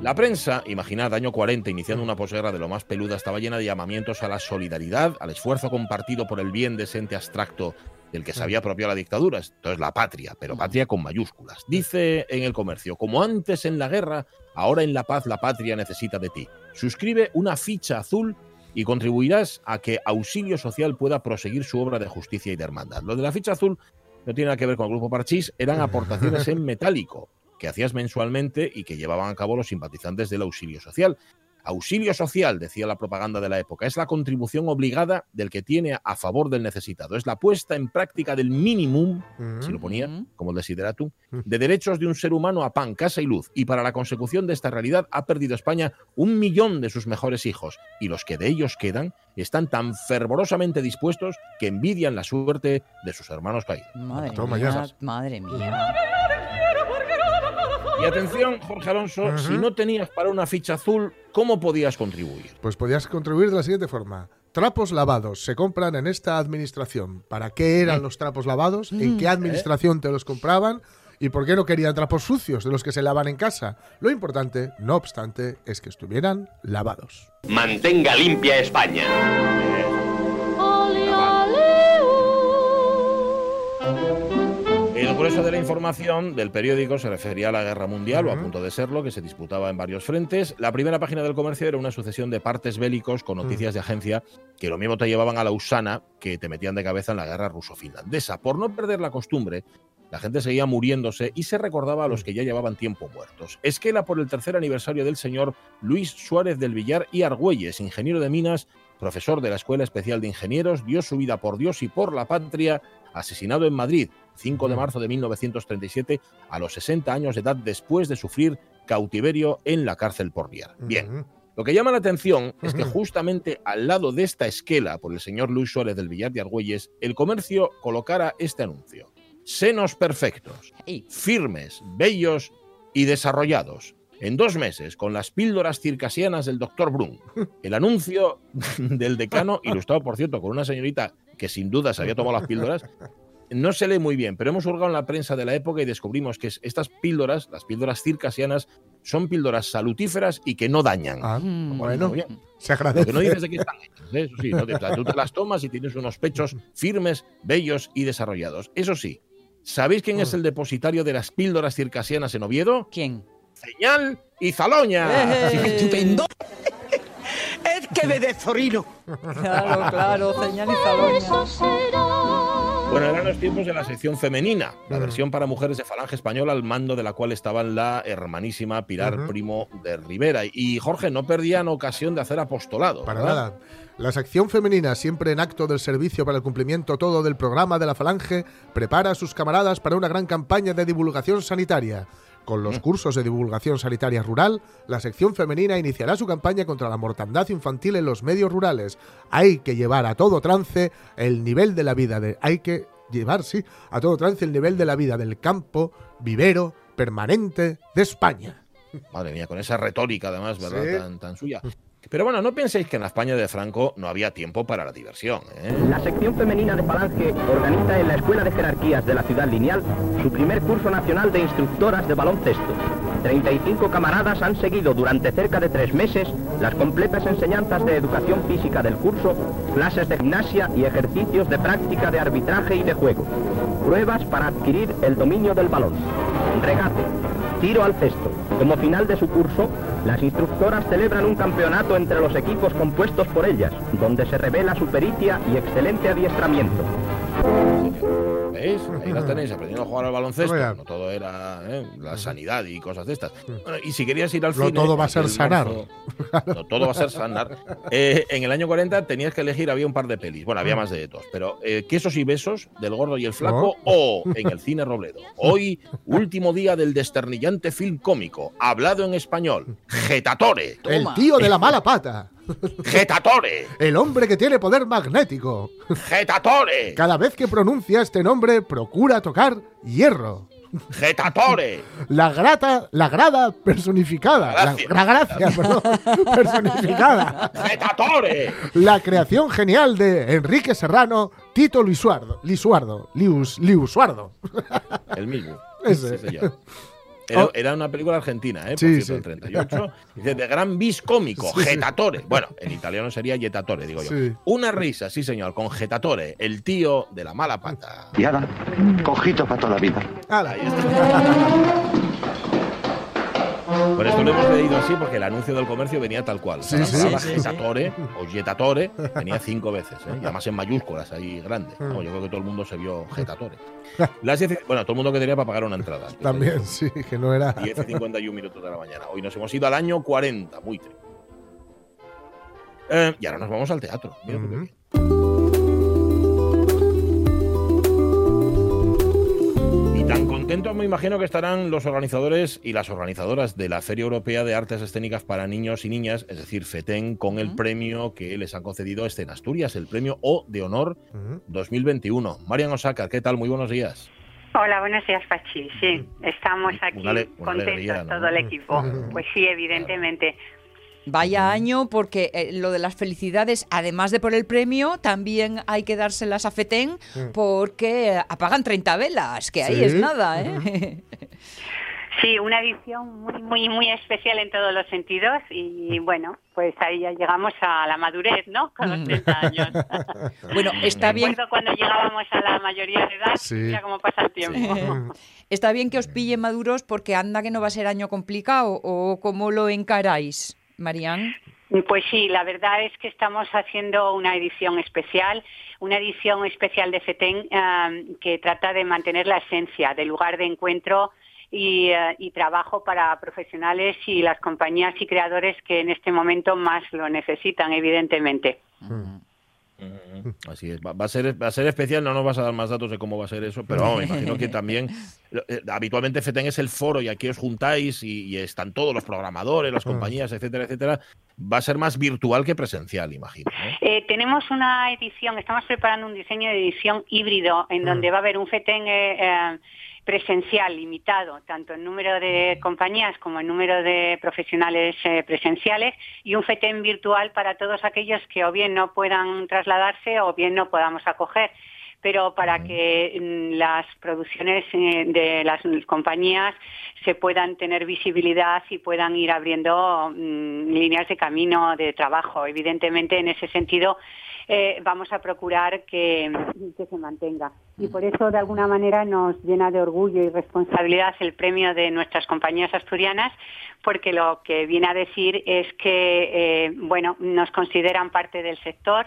La prensa, imaginad, año 40, iniciando una posguerra de lo más peluda, estaba llena de llamamientos a la solidaridad, al esfuerzo compartido por el bien de ese ente abstracto del que se había apropiado la dictadura. Esto es la patria, pero patria con mayúsculas. Dice en el comercio, como antes en la guerra, ahora en la paz la patria necesita de ti. Suscribe una ficha azul y contribuirás a que Auxilio Social pueda proseguir su obra de justicia y de hermandad. Lo de la ficha azul no tiene nada que ver con el Grupo Parchís, eran aportaciones en metálico que hacías mensualmente y que llevaban a cabo los simpatizantes del auxilio social. Auxilio social, decía la propaganda de la época, es la contribución obligada del que tiene a favor del necesitado. Es la puesta en práctica del mínimo, si lo ponía, como el desideratum, de derechos de un ser humano a pan, casa y luz. Y para la consecución de esta realidad ha perdido España un millón de sus mejores hijos. Y los que de ellos quedan están tan fervorosamente dispuestos que envidian la suerte de sus hermanos caídos. Madre mía, madre mía. Y atención, Jorge Alonso, si no tenías para una ficha azul, ¿cómo podías contribuir? Pues podías contribuir de la siguiente forma. Trapos lavados se compran en esta administración. ¿Para qué eran los trapos lavados? ¿En qué administración te los compraban? ¿Y por qué no querían trapos sucios de los que se lavan en casa? Lo importante, no obstante, es que estuvieran lavados. Mantenga limpia España. Grueso de la información del periódico se refería a la guerra mundial, o a punto de serlo, que se disputaba en varios frentes. La primera página del comercio era una sucesión de partes bélicos con noticias de agencia que lo mismo te llevaban a la usana que te metían de cabeza en la guerra ruso-finlandesa. Por no perder la costumbre, la gente seguía muriéndose y se recordaba a los que ya llevaban tiempo muertos. Esquela por el tercer aniversario del señor Luis Suárez del Villar y Argüelles, ingeniero de minas, profesor de la Escuela Especial de Ingenieros, dio su vida por Dios y por la patria, asesinado en Madrid, 5 de marzo de 1937, a los 60 años de edad después de sufrir cautiverio en la cárcel por Viar. Bien. Lo que llama la atención es que justamente al lado de esta esquela por el señor Luis Suárez del Villar de Argüelles, el comercio colocara este anuncio. Senos perfectos, firmes, bellos y desarrollados. En dos meses, con las píldoras circasianas del doctor Brun. El anuncio del decano, ilustrado, por cierto, con una señorita que sin duda se había tomado las píldoras, no se lee muy bien, pero hemos hurgado en la prensa de la época y descubrimos que es- estas píldoras, las píldoras circasianas, son píldoras salutíferas y que no dañan. bueno, muy bien. se Lo agradece. que no dices de qué están hechas, ¿eh? Eso sí, no te- tú te las tomas y tienes unos pechos firmes, bellos y desarrollados. Eso sí, ¿sabéis quién es el depositario de las píldoras circasianas en Oviedo? ¿Quién? Señal y Zaloña. ¡Eh! ¡Estupendo! ¡Es que me de Zorino! Claro, claro, señal y Bueno, eran los tiempos de la sección femenina, la versión para mujeres de Falange Española, al mando de la cual estaban la hermanísima Pilar Ujú. Primo de Rivera. Y Jorge, no perdían ocasión de hacer apostolado. Para ¿verdad? nada. La sección femenina, siempre en acto del servicio para el cumplimiento todo del programa de la Falange, prepara a sus camaradas para una gran campaña de divulgación sanitaria. Con los cursos de divulgación sanitaria rural, la sección femenina iniciará su campaña contra la mortandad infantil en los medios rurales. Hay que llevar a todo trance el nivel de la vida de hay que llevar, sí, a todo trance el nivel de la vida del campo vivero permanente de España. Madre mía, con esa retórica además, ¿verdad? Sí. Tan, tan suya. Pero bueno, no penséis que en la España de Franco no había tiempo para la diversión. ¿eh? La sección femenina de Falange organiza en la Escuela de Jerarquías de la Ciudad Lineal su primer curso nacional de instructoras de baloncesto. 35 camaradas han seguido durante cerca de tres meses las completas enseñanzas de educación física del curso, clases de gimnasia y ejercicios de práctica de arbitraje y de juego. Pruebas para adquirir el dominio del balón. Regate. Tiro al cesto. Como final de su curso, las instructoras celebran un campeonato entre los equipos compuestos por ellas, donde se revela su pericia y excelente adiestramiento. ¿Veis? Ahí las tenéis, aprendiendo a jugar al baloncesto. No todo era ¿eh? la sanidad y cosas de estas. Bueno, y si querías ir al No cine... todo va a ser sanar. marzo- no todo va a ser sanar. Eh, en el año 40 tenías que elegir, había un par de pelis. Bueno, había más de dos. Pero eh, Quesos y Besos, del Gordo y el Flaco, o en el Cine Robledo. Hoy, último día del desternillante film cómico, hablado en español. Getatore. El tío de la mala pata. Getatore. El hombre que tiene poder magnético. Getatore. Cada vez que pronuncia este nombre, procura tocar hierro. Getatore. La grata, la grada personificada. La Gracia. La, gracia, perdón. personificada. Getatore. La creación genial de Enrique Serrano, Tito Lisuardo. Lisuardo. Lius, Liusuardo. El mismo. Ese. Sí, señor. Era, era una película argentina, ¿eh? Por Sí, cierto, sí. del 38. Dice, de gran bis cómico, Sí, sí. Getatore. Bueno, en italiano sería Yetatore, digo yo. Sí. Una risa, sí, señor, con Getatore, el tío de la mala pata. Y ahora, cojito para toda la vida. Ala. Por esto lo hemos leído así porque el anuncio del comercio venía tal cual. Sí, sí. Sí, Getatore o Yetatore venía cinco veces, ¿eh? y además en mayúsculas ahí grandes. Mm. No, yo creo que todo el mundo se vio Getatore. Las 10 y- bueno, todo el mundo que tenía para pagar una entrada. También, sí, que no era. 10 y 51 minutos de la mañana. Hoy nos hemos ido al año 40, muy triste. Eh, y ahora nos vamos al teatro. Mira tú qué contentos me imagino que estarán los organizadores y las organizadoras de la Feria Europea de Artes Escénicas para Niños y Niñas, es decir, FETEN, con el premio que les han concedido este en Asturias, el premio O de Honor 2021. Marian Osaka, ¿qué tal? Muy buenos días. Hola, buenos días, Pachi. Sí, estamos aquí Una ale- una contentos alegría, ¿no? todo el equipo. Pues sí, evidentemente. Vaya año, porque eh, lo de las felicidades, además de por el premio, también hay que dárselas a FETEN Mm. porque eh, apagan 30 velas, que ahí Sí. es nada, ¿eh? Sí, una edición muy, muy, muy especial en todos los sentidos y bueno, pues ahí ya llegamos a la madurez, ¿no? Con los 30 años. Bueno, está bien. Recuerdo cuando llegábamos a la mayoría de edad, Sí. cómo pasa el tiempo. Está bien que os pille maduros porque anda que no va a ser año complicado o cómo lo encaráis, Marían. Pues sí, la verdad es que estamos haciendo una edición especial, una edición especial de FETEN eh, que trata de mantener la esencia del lugar de encuentro y, eh, y trabajo para profesionales y las compañías y creadores que en este momento más lo necesitan, evidentemente. Así es, va, va a ser, va a ser especial, no nos vas a dar más datos de cómo va a ser eso, pero vamos, me imagino que también, eh, habitualmente FETEN es el foro y aquí os juntáis y, y están todos los programadores, las compañías, etcétera, etcétera. Va a ser más virtual que presencial, imagino. ¿no? Eh, tenemos una edición, estamos preparando un diseño de edición híbrido en donde va a haber un FETEN eh, eh, presencial limitado, tanto en número de compañías como en número de profesionales eh, presenciales, y un FETEN virtual para todos aquellos que o bien no puedan trasladarse o bien no podamos acoger pero para que mm, las producciones eh, de las compañías se puedan tener visibilidad y puedan ir abriendo mm, líneas de camino de trabajo. Evidentemente, en ese sentido, eh, vamos a procurar que, que se mantenga. Y por eso, de alguna manera, nos llena de orgullo y responsabilidad el premio de nuestras compañías asturianas, porque lo que viene a decir es que, eh, bueno, nos consideran parte del sector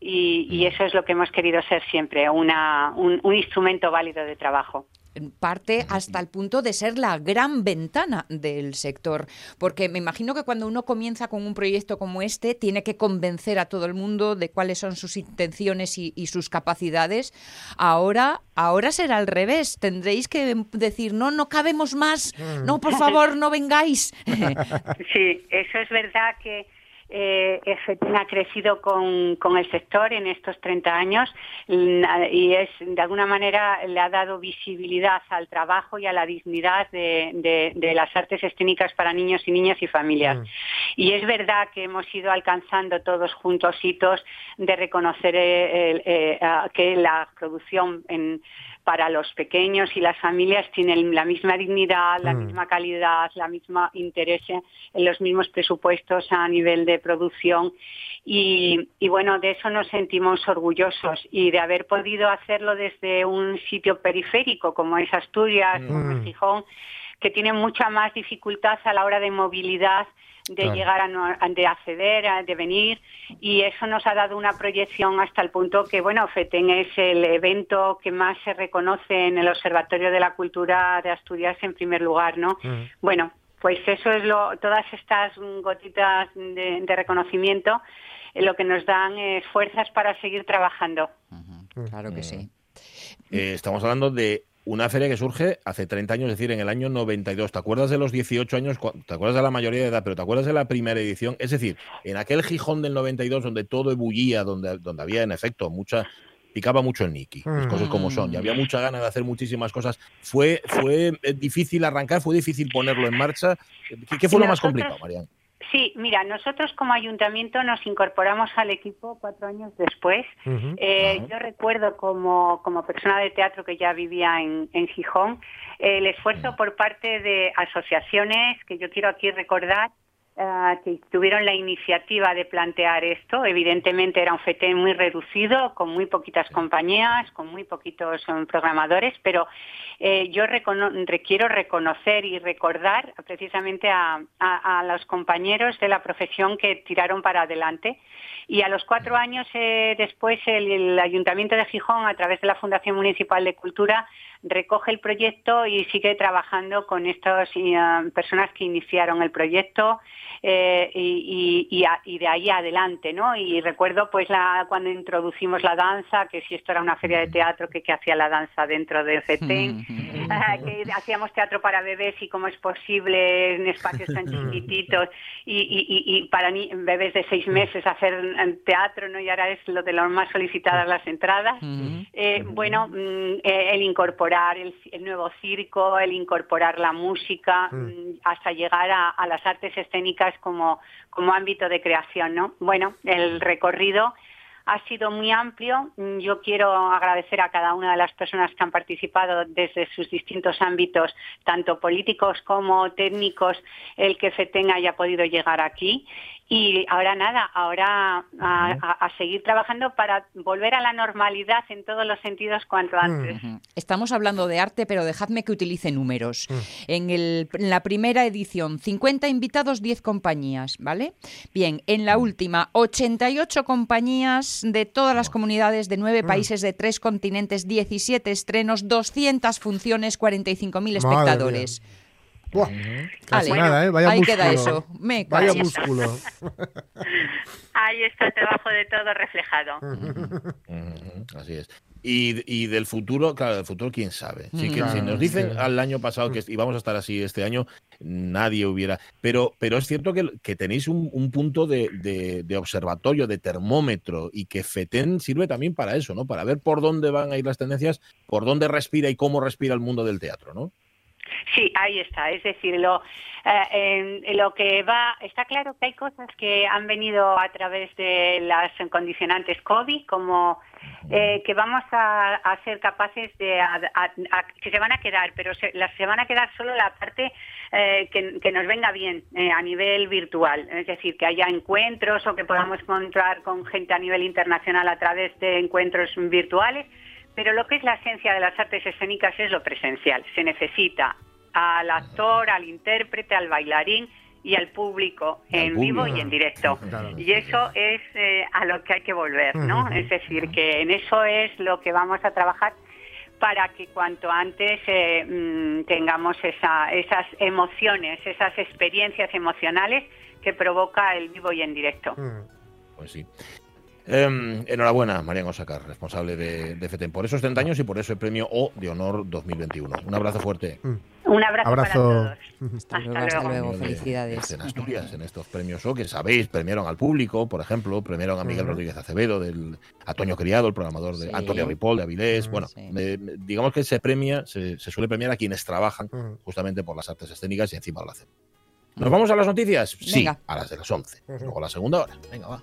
y, y eso es lo que hemos querido ser siempre, una, un, un instrumento válido de trabajo. Parte hasta el punto de ser la gran ventana del sector. Porque me imagino que cuando uno comienza con un proyecto como este, tiene que convencer a todo el mundo de cuáles son sus intenciones y, y sus capacidades. Ahora, ahora será al revés. Tendréis que decir, no, no cabemos más. No, por favor, no vengáis. Sí, eso es verdad que eh, ha crecido con, con el sector en estos 30 años mm, y es de alguna manera le ha dado visibilidad al trabajo y a la dignidad de, de- de las artes escénicas para niños y niñas y familias. Y es verdad que hemos ido alcanzando todos juntos hitos de reconocer eh, el- eh, que la producción en para los pequeños y las familias tienen la misma dignidad, la Mm. misma calidad, la misma interés en los mismos presupuestos a nivel de producción y, y bueno, de eso nos sentimos orgullosos. Y de haber podido hacerlo desde un sitio periférico como es Asturias, como es Gijón, que tiene mucha más dificultad a la hora de movilidad de Claro. llegar a, no- de acceder, a- de venir. Y eso nos ha dado una proyección hasta el punto que bueno, FETEN es el evento que más se reconoce en el Observatorio de la Cultura de Asturias en primer lugar, ¿no? Bueno, pues eso es lo, todas estas gotitas de, de reconocimiento eh, lo que nos dan es fuerzas para seguir trabajando. Claro que sí. Eh, estamos hablando de Una feria que surge hace 30 años, es decir, en el año 92. ¿Te acuerdas de los 18 años? ¿Te acuerdas de la mayoría de edad? Pero ¿te acuerdas de la primera edición? Es decir, en aquel Gijón del 92 donde todo ebullía, donde, donde había en efecto mucha... Picaba mucho el Nicky, las Mm. cosas como son, y había mucha gana de hacer muchísimas cosas. ¿Fue, fue eh, difícil arrancar? ¿Fue difícil ponerlo en marcha? ¿Qué, qué fue lo más complicado, Marian? Sí, mira, nosotros como ayuntamiento nos incorporamos al equipo cuatro años después. Eh, yo recuerdo como, como persona de teatro que ya vivía en, en Gijón, eh, el esfuerzo por parte de asociaciones, que yo quiero aquí recordar, eh, que tuvieron la iniciativa de plantear esto. Evidentemente era un FETEN muy reducido, con muy poquitas compañías, con muy poquitos eh, programadores, pero eh, yo recono- quiero reconocer y recordar precisamente a, a- a los compañeros de la profesión que tiraron para adelante. Y a los cuatro años eh, después el, el Ayuntamiento de Gijón, a través de la Fundación Municipal de Cultura, recoge el proyecto y sigue trabajando con estas eh, personas que iniciaron el proyecto eh, y, y- y a- y de ahí adelante, ¿no? Y recuerdo pues la, cuando introducimos la danza, que si esto era una feria de teatro, que, que hacía la danza dentro del FETEN, que hacíamos teatro para bebés y cómo es posible en espacios tan chiquititos y, y- y- para ni- bebés de seis meses hacer teatro, ¿no? Y ahora es lo de lo más solicitadas las entradas. Eh, bueno, mm, eh, el incorporar el, el nuevo circo, el incorporar la música, mm, hasta llegar a, a las artes escénicas como, como ámbito de creación, ¿no? Bueno, el recorrido ha sido muy amplio. Mm, Yo quiero agradecer a cada una de las personas que han participado desde sus distintos ámbitos, tanto políticos como técnicos, el que FETEN haya podido llegar aquí. Y ahora nada, ahora a, a- a seguir trabajando para volver a la normalidad en todos los sentidos cuanto antes. Estamos hablando de arte, pero dejadme que utilice números. En, el- en la primera edición, 50 invitados, 10 compañías, ¿vale? Bien, en la última, 88 compañías de todas las comunidades de 9 países, de 3 continentes, 17 estrenos, 200 funciones, 45.000 Madre espectadores. Buah, casi Ale, nada, ¿eh? Vaya ahí músculo. queda eso. Me Vaya músculo. Ahí está el trabajo de todo reflejado. Así es. Y, y del futuro, claro, del futuro, quién sabe. Sí que, Claro, si nos dicen sí. al año pasado que íbamos a estar así este año, nadie hubiera. Pero, pero es cierto que, que tenéis un, un punto de, de- de observatorio, de termómetro, y que FETEN sirve también para eso, ¿no? Para ver por dónde van a ir las tendencias, por dónde respira y cómo respira el mundo del teatro, ¿no? Sí, ahí está. Es decir, lo, eh, lo que va, está claro que hay cosas que han venido a través de las condicionantes COVID, como eh, que vamos a, ser capaces de, a- que se van a quedar, pero se, se van a quedar solo la parte eh, que, que nos venga bien eh, a nivel virtual. Es decir, que haya encuentros o que podamos encontrar con gente a nivel internacional a través de encuentros virtuales. Pero lo que es la esencia de las artes escénicas es lo presencial. Se necesita al actor, al intérprete, al bailarín y al público Y al en vivo y en directo. Claro. Y eso es eh, a lo que hay que volver, ¿no? Es decir, que en eso es lo que vamos a trabajar para que cuanto antes eh, mm, tengamos esa- esas emociones, esas experiencias emocionales que provoca el vivo y en directo. Pues sí. Em, enhorabuena, María Osacar, responsable de, de FETEN, por esos 30 años y por ese premio O de Honor 2021. Un abrazo fuerte. Un abrazo, Abrazo. para todos. Hasta luego, hasta luego. Felicidades. En Asturias, en estos premios O, que sabéis, premiaron al público, por ejemplo, premiaron a Miguel. Rodríguez Acevedo, del, a Toño Criado, el programador de Sí. Antonio Ripoll, de Avilés. Bueno, eh, digamos que se premia, se, se suele premiar a quienes trabajan justamente por las artes escénicas y encima lo hacen. ¿Nos vamos a las noticias? Sí, a las de las 11. Luego a la segunda hora. Venga, va.